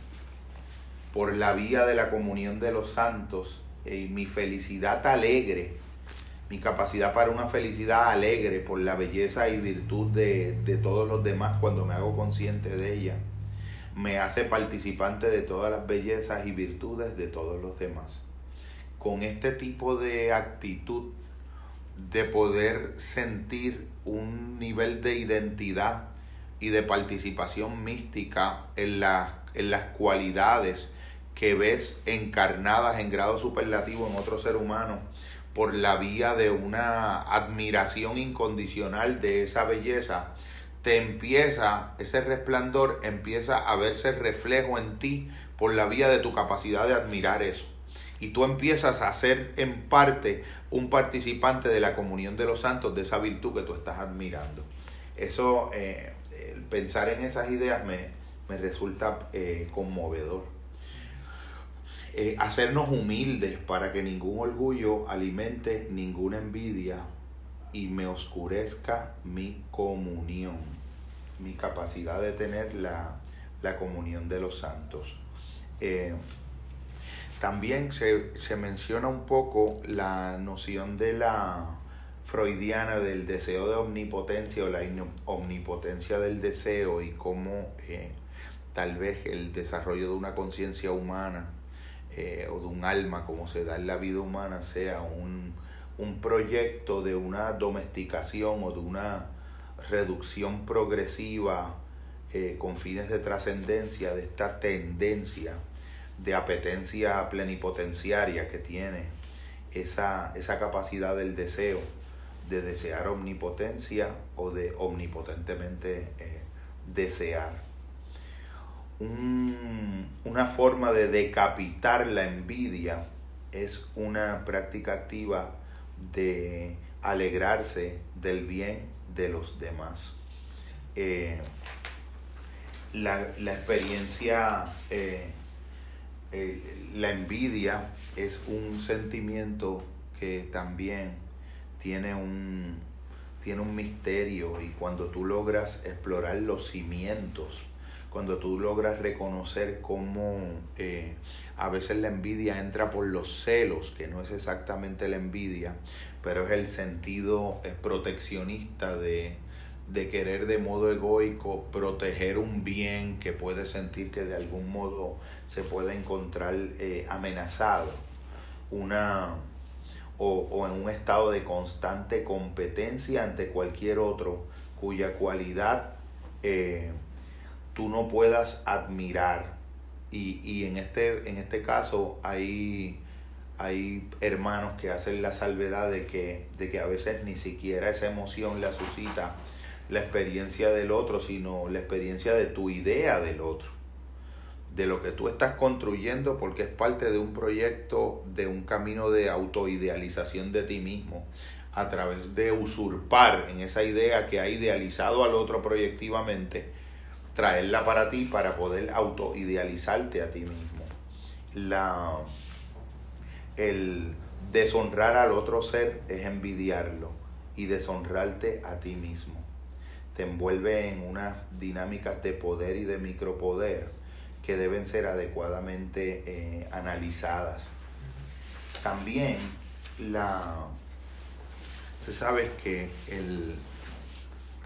por la vía de la comunión de los santos, y mi felicidad alegre, mi capacidad para una felicidad alegre por la belleza y virtud de, de todos los demás cuando me hago consciente de ella, me hace participante de todas las bellezas y virtudes de todos los demás. Con este tipo de actitud de poder sentir un nivel de identidad y de participación mística en, en las cualidades que ves encarnadas en grado superlativo en otro ser humano por la vía de una admiración incondicional de esa belleza, te empieza, ese resplandor empieza a verse reflejo en ti por la vía de tu capacidad de admirar eso y tú empiezas a ser en parte un participante de la comunión de los santos, de esa virtud que tú estás admirando. Eso, eh, pensar en esas ideas me, resulta eh, conmovedor. Eh, hacernos humildes para que ningún orgullo alimente ninguna envidia y me oscurezca mi comunión, mi capacidad de tener la, comunión de los santos. También se, menciona un poco la noción de la freudiana del deseo de omnipotencia o la omnipotencia del deseo y cómo eh, tal vez el desarrollo de una conciencia humana eh, o de un alma como se da en la vida humana sea un, proyecto de una domesticación o de una reducción progresiva eh, con fines de trascendencia de esta tendencia de apetencia plenipotenciaria que tiene esa, esa capacidad del deseo de desear omnipotencia o de omnipotentemente eh, desear. una forma de decapitar la envidia es una práctica activa de alegrarse del bien de los demás. Eh, la, experiencia, eh, eh, la envidia es un sentimiento que también tiene un, tiene un misterio y cuando tú logras explorar los cimientos, cuando tú logras reconocer cómo eh, a veces la envidia entra por los celos, que no es exactamente la envidia, pero es el sentido proteccionista de, de querer de modo egoico proteger un bien que puede sentir que de algún modo se puede encontrar eh, amenazado. Una o, en un estado de constante competencia ante cualquier otro cuya cualidad eh, tú no puedas admirar. Y, y, en, este, en este caso hay, hay hermanos que hacen la salvedad de que, de que a veces ni siquiera esa emoción la suscita la experiencia del otro, sino la experiencia de tu idea del otro, de lo que tú estás construyendo porque es parte de un proyecto, de un camino de autoidealización de ti mismo, a través de usurpar en esa idea que ha idealizado al otro proyectivamente, traerla para ti para poder autoidealizarte a ti mismo. La, el deshonrar al otro ser es envidiarlo y deshonrarte a ti mismo te envuelve en unas dinámicas de poder y de micropoder que deben ser adecuadamente eh, analizadas. También la se sabe que el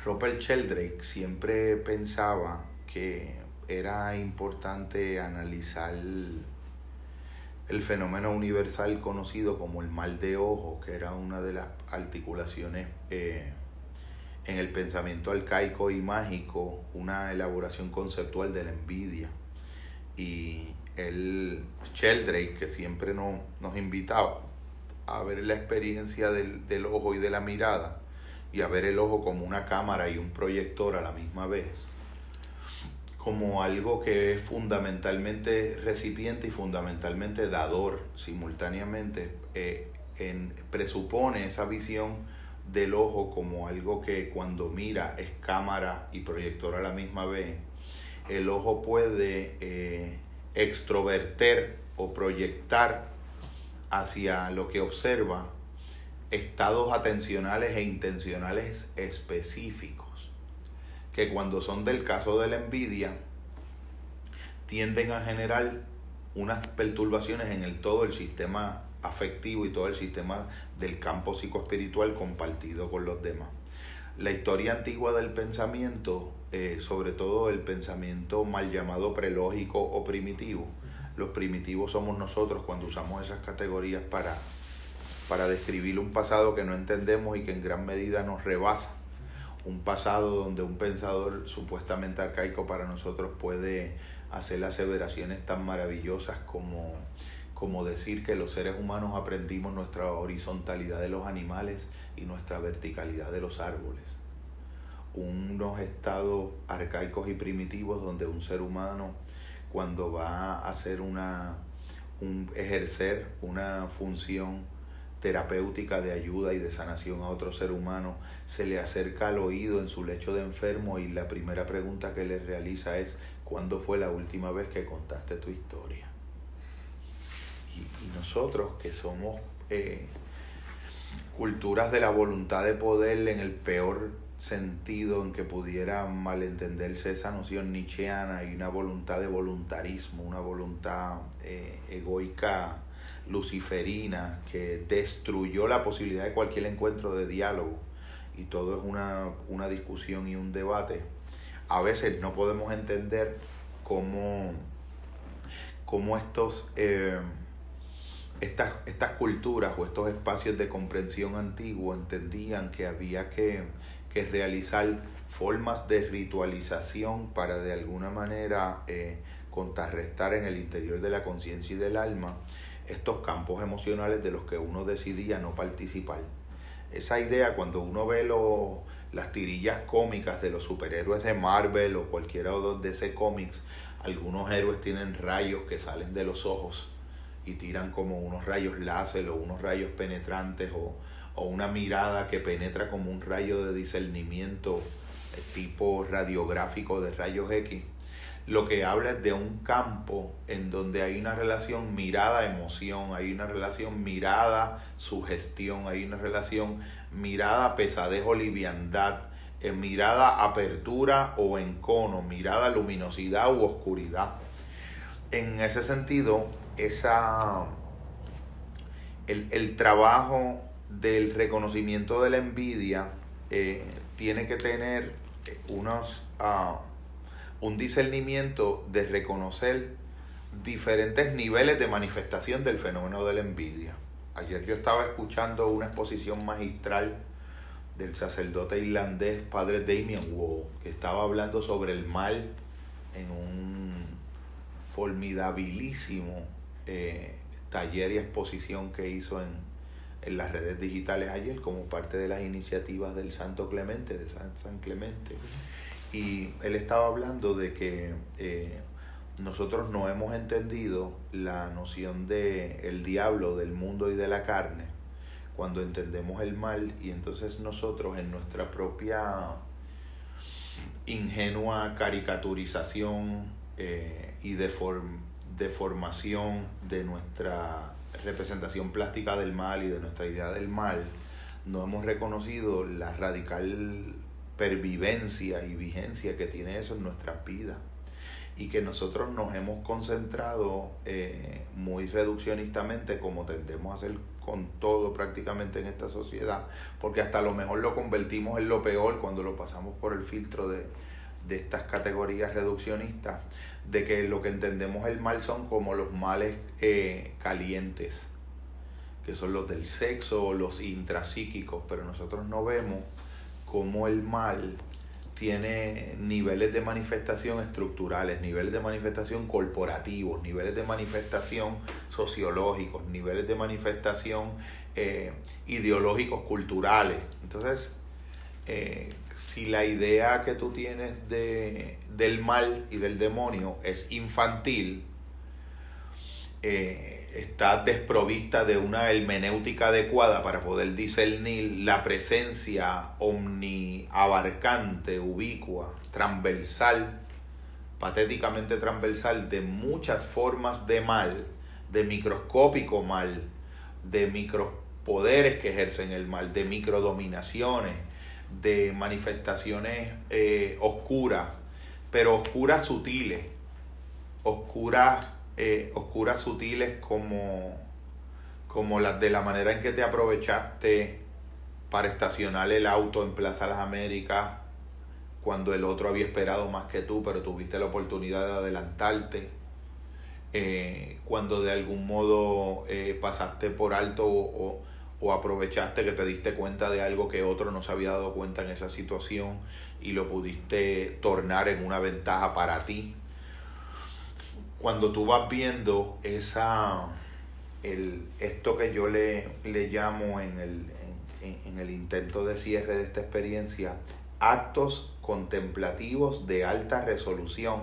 Robert Sheldrake siempre pensaba que era importante analizar el fenómeno universal conocido como el mal de ojo, que era una de las articulaciones eh, en el pensamiento arcaico y mágico una elaboración conceptual de la envidia. Y el Sheldrake, que siempre nos, invitaba a ver la experiencia del ojo y de la mirada, y a ver el ojo como una cámara y un proyector a la misma vez, como algo que es fundamentalmente recipiente y fundamentalmente dador simultáneamente, eh, en, presupone esa visión del ojo como algo que cuando mira es cámara y proyector a la misma vez, el ojo puede eh, extroverter o proyectar hacia lo que observa estados atencionales e intencionales específicos, que cuando son del caso de la envidia, tienden a generar unas perturbaciones en el todo el sistema afectivo y todo el sistema del campo psicoespiritual compartido con los demás. La historia antigua del pensamiento, eh, sobre todo el pensamiento mal llamado prelógico o primitivo, los primitivos somos nosotros cuando usamos esas categorías para, para describir un pasado que no entendemos y que en gran medida nos rebasa. Un pasado donde un pensador supuestamente arcaico para nosotros puede hacer aseveraciones tan maravillosas como como decir que los seres humanos aprendimos nuestra horizontalidad de los animales y nuestra verticalidad de los árboles. Unos estados arcaicos y primitivos donde un ser humano cuando va a hacer una un ejercer una función terapéutica de ayuda y de sanación a otro ser humano, se le acerca al oído en su lecho de enfermo y la primera pregunta que le realiza es ¿cuándo fue la última vez que contaste tu historia? y, nosotros que somos eh, culturas de la voluntad de poder en el peor sentido en que pudiera malentenderse esa noción nietzscheana y una voluntad de voluntarismo, una voluntad eh, egoica luciferina que destruyó la posibilidad de cualquier encuentro de diálogo y todo es una, una discusión y un debate. A veces no podemos entender cómo, cómo estos... Eh, estas, estas culturas o estos espacios de comprensión antiguo entendían que había que, que realizar formas de ritualización para de alguna manera eh, contrarrestar en el interior de la conciencia y del alma estos campos emocionales de los que uno decidía no participar. Esa idea cuando uno ve las tirillas cómicas de los superhéroes de Marvel o cualquiera de ese cómics, algunos héroes tienen rayos que salen de los ojos y tiran como unos rayos láser o unos rayos penetrantes o, una mirada que penetra como un rayo de discernimiento eh, tipo radiográfico de rayos X. lo que habla es de un campo en donde hay una relación mirada-emoción, hay una relación mirada-sugestión, hay una relación mirada-pesadez o liviandad, en mirada apertura o encono, mirada luminosidad u oscuridad. En ese sentido, esa, el, el trabajo del reconocimiento de la envidia eh, tiene que tener unos, uh, un discernimiento de reconocer diferentes niveles de manifestación del fenómeno de la envidia. Ayer yo estaba escuchando una exposición magistral del sacerdote irlandés Padre Damien Wall, que estaba hablando sobre el mal en un formidabilísimo eh, taller y exposición que hizo en, en las redes digitales ayer como parte de las iniciativas del Santo Clemente, de San, San Clemente. Y él estaba hablando de que eh, nosotros no hemos entendido la noción de el diablo, del mundo y de la carne, cuando entendemos el mal y entonces nosotros en nuestra propia ingenua caricaturización eh, y deform, deformación de nuestra representación plástica del mal y de nuestra idea del mal, no hemos reconocido la radical pervivencia y vigencia que tiene eso en nuestras vidas y que nosotros nos hemos concentrado eh, muy reduccionistamente como tendemos a hacer con todo prácticamente en esta sociedad, porque hasta lo mejor lo convertimos en lo peor cuando lo pasamos por el filtro de, de estas categorías reduccionistas, de que lo que entendemos el mal son como los males eh, calientes, que son los del sexo o los intrapsíquicos, pero nosotros no vemos cómo el mal tiene niveles de manifestación estructurales, niveles de manifestación corporativos, niveles de manifestación sociológicos, niveles de manifestación eh, ideológicos, culturales. Entonces, eh, si la idea que tú tienes de, del mal y del demonio es infantil, eh, está desprovista de una hermenéutica adecuada para poder discernir la presencia omniabarcante, ubicua, transversal, patéticamente transversal de muchas formas de mal, de microscópico mal, de micropoderes que ejercen el mal, de microdominaciones, de manifestaciones eh, oscuras, pero oscuras sutiles, oscuras eh, oscuras sutiles como, como las de la manera en que te aprovechaste para estacionar el auto en Plaza Las Américas cuando el otro había esperado más que tú, pero tuviste la oportunidad de adelantarte. Eh, cuando de algún modo eh, pasaste por alto o, o, aprovechaste que te diste cuenta de algo que otro no se había dado cuenta en esa situación y lo pudiste tornar en una ventaja para ti cuando tú vas viendo esa, el, esto que yo le, le llamo en el, en, en el intento de cierre de esta experiencia, actos contemplativos de alta resolución,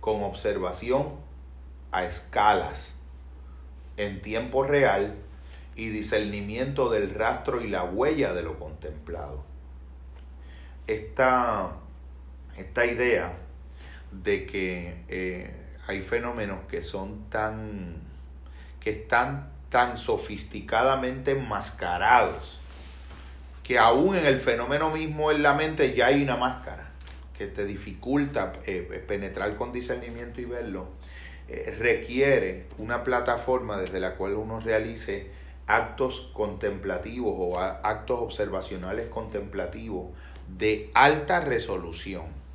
con observación a escalas, en tiempo real y discernimiento del rastro y la huella de lo contemplado. Esta, esta idea de que eh, hay fenómenos que son tan, que están tan sofisticadamente enmascarados, que aún en el fenómeno mismo en la mente ya hay una máscara que te dificulta eh, penetrar con discernimiento y verlo, eh, requiere una plataforma desde la cual uno realice actos contemplativos o actos observacionales contemplativos de alta resolución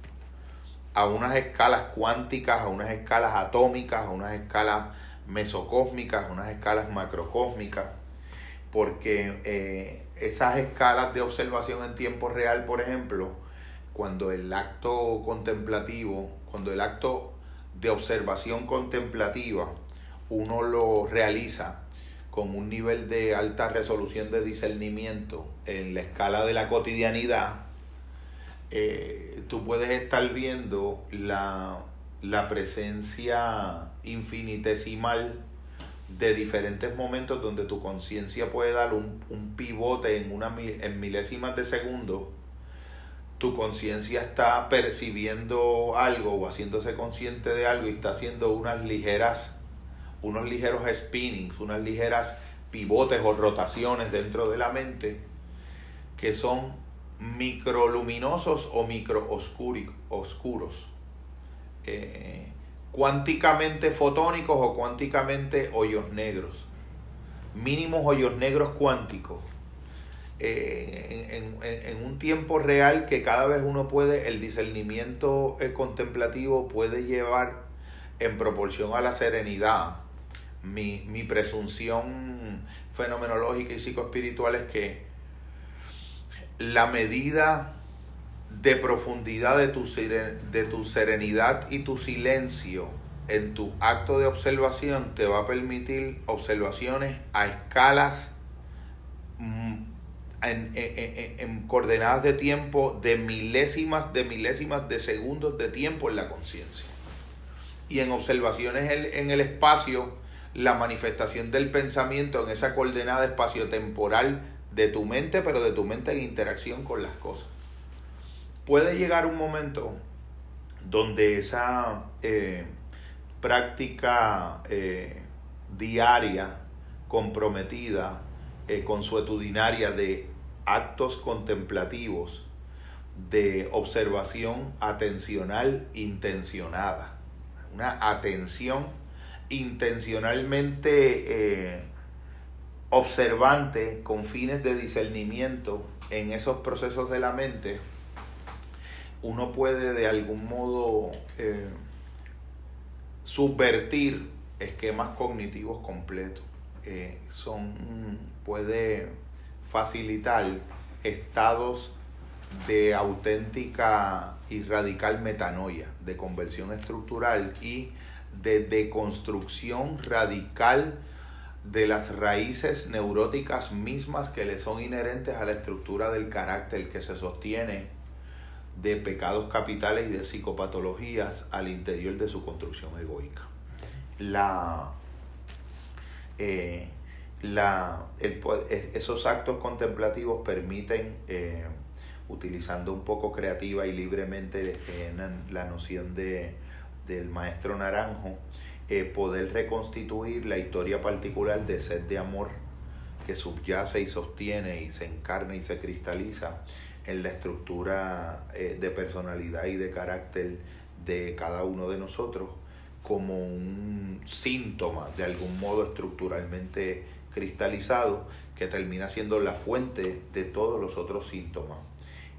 a unas escalas cuánticas, a unas escalas atómicas, a unas escalas mesocósmicas, a unas escalas macrocósmicas, porque eh, esas escalas de observación en tiempo real, por ejemplo, cuando el acto contemplativo, cuando el acto de observación contemplativa, uno lo realiza con un nivel de alta resolución de discernimiento en la escala de la cotidianidad, eh, tú puedes estar viendo la, presencia infinitesimal de diferentes momentos donde tu conciencia puede dar un, pivote en, una, en milésimas de segundo tu conciencia está percibiendo algo o haciéndose consciente de algo y está haciendo unas ligeras, unos ligeros spinnings, unas ligeras pivotes o rotaciones dentro de la mente que son microluminosos o micro oscuros, eh, cuánticamente fotónicos o cuánticamente hoyos negros, mínimos hoyos negros cuánticos. Eh, en, un tiempo real que cada vez uno puede, el discernimiento eh, contemplativo puede llevar en proporción a la serenidad. Mi, mi presunción fenomenológica y psicoespiritual es que la medida de profundidad de tu, de tu serenidad y tu silencio en tu acto de observación te va a permitir observaciones a escalas mm, en, coordenadas de tiempo de milésimas de milésimas de segundos de tiempo en la conciencia. Y en observaciones en el espacio, la manifestación del pensamiento en esa coordenada espaciotemporal de tu mente, pero de tu mente en interacción con las cosas. Puede llegar un momento donde esa eh, práctica eh, diaria, comprometida, eh, consuetudinaria de actos contemplativos de observación atencional intencionada. Una atención intencionalmente observante con fines de discernimiento en esos procesos de la mente, uno puede de algún modo eh, subvertir esquemas cognitivos completos. Eh, son, puede facilitar estados de auténtica y radical metanoia, de conversión estructural y de deconstrucción radical de las raíces neuróticas mismas que le son inherentes a la estructura del carácter que se sostiene de pecados capitales y de psicopatologías al interior de su construcción egoica. La, eh, la, esos actos contemplativos permiten, eh, utilizando un poco creativa y libremente la noción de, del maestro Naranjo, eh, poder reconstituir la historia particular de sed de amor que subyace y sostiene y se encarna y se cristaliza en la estructura eh, de personalidad y de carácter de cada uno de nosotros como un síntoma de algún modo estructuralmente cristalizado que termina siendo la fuente de todos los otros síntomas.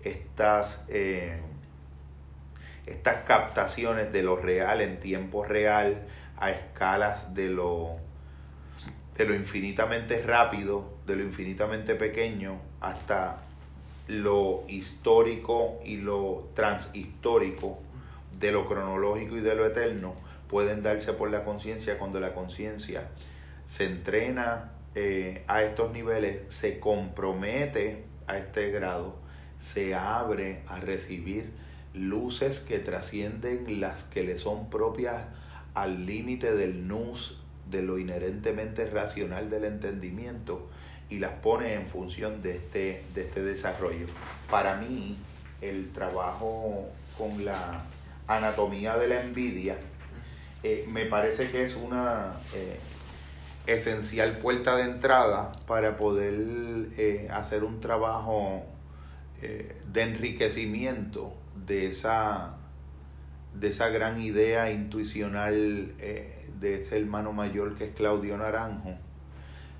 Estas, eh, estas captaciones de lo real en tiempo real a escalas de lo, de lo infinitamente rápido, de lo infinitamente pequeño, hasta lo histórico y lo transhistórico, de lo cronológico y de lo eterno, pueden darse por la conciencia cuando la conciencia se entrena eh, a estos niveles, se compromete a este grado, se abre a recibir luces que trascienden las que le son propias al límite del nus, de lo inherentemente racional del entendimiento, y las pone en función de este, de este desarrollo. Para mí, el trabajo con la anatomía de la envidia eh, me parece que es una eh, esencial puerta de entrada para poder eh, hacer un trabajo de enriquecimiento de esa, de esa gran idea intuicional eh, de ese hermano mayor que es Claudio Naranjo,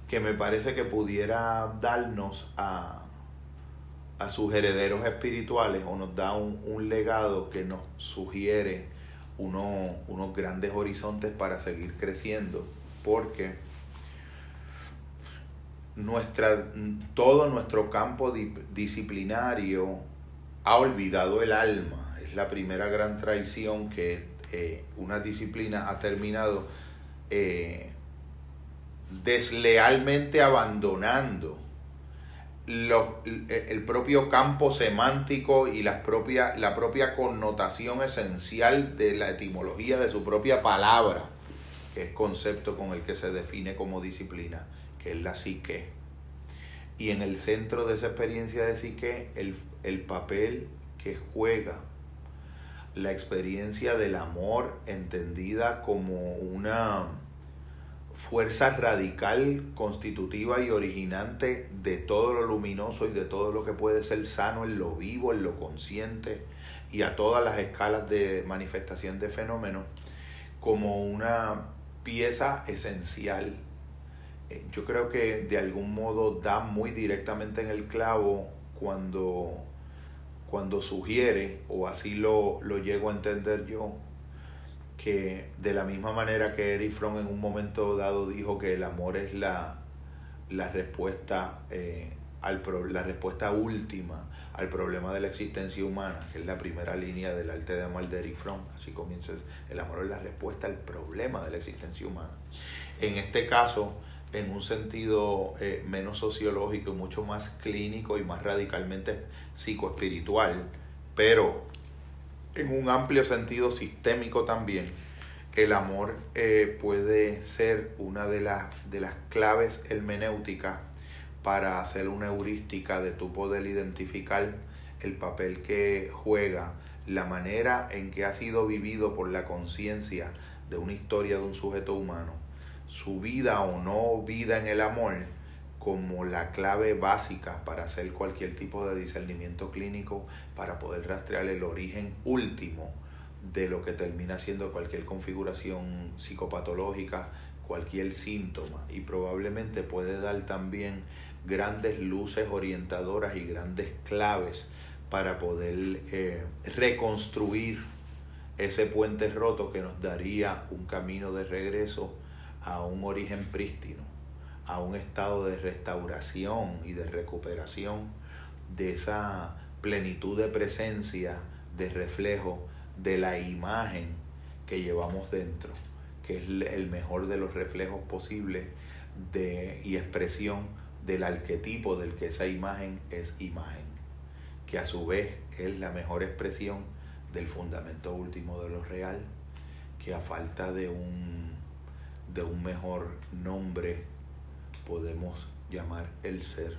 que me parece que pudiera darnos a, a sus herederos espirituales o nos da un, un legado que nos sugiere uno, unos grandes horizontes para seguir creciendo, porque nuestra, todo nuestro campo disciplinario ha olvidado el alma. Es la primera gran traición que eh, una disciplina ha terminado eh, deslealmente abandonando el propio campo semántico y la propia, la propia connotación esencial de la etimología de su propia palabra, que es concepto con el que se define como disciplina que es la psique. Y en el centro de esa experiencia de psique, el, el papel que juega, la experiencia del amor entendida como una fuerza radical, constitutiva y originante de todo lo luminoso y de todo lo que puede ser sano en lo vivo, en lo consciente y a todas las escalas de manifestación de fenómenos, como una pieza esencial. Eh, yo creo que de algún modo da muy directamente en el clavo cuando, cuando sugiere, o así lo, lo llego a entender yo, que de la misma manera que Eric Fromm en un momento dado dijo que el amor es la, la respuesta eh, al la respuesta última al problema de la existencia humana, que es la primera línea del arte de amar de Eric Fromm, así comienza el amor es la respuesta al problema de la existencia humana. En este caso, en un sentido eh, menos sociológico y mucho más clínico y más radicalmente psicoespiritual, pero en un amplio sentido sistémico también, el amor eh, puede ser una de, las de las claves hermenéuticas para hacer una heurística de tu poder identificar el papel que juega, la manera en que ha sido vivido por la conciencia de una historia de un sujeto humano, su vida o no vida en el amor, como la clave básica para hacer cualquier tipo de discernimiento clínico, para poder rastrear el origen último de lo que termina siendo cualquier configuración psicopatológica, cualquier síntoma. Y probablemente puede dar también grandes luces orientadoras y grandes claves para poder eh, reconstruir ese puente roto que nos daría un camino de regreso a un origen prístino a un estado de restauración y de recuperación de esa plenitud de presencia, de reflejo de la imagen que llevamos dentro, que es el mejor de los reflejos posibles de, y expresión del arquetipo del que esa imagen es imagen, que a su vez es la mejor expresión del fundamento último de lo real, que a falta de un, de un mejor nombre podemos llamar el ser.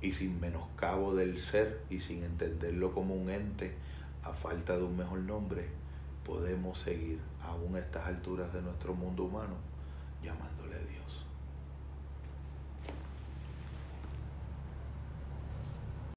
Y sin menoscabo del ser y sin entenderlo como un ente, a falta de un mejor nombre, podemos seguir aún a estas alturas de nuestro mundo humano llamándole Dios.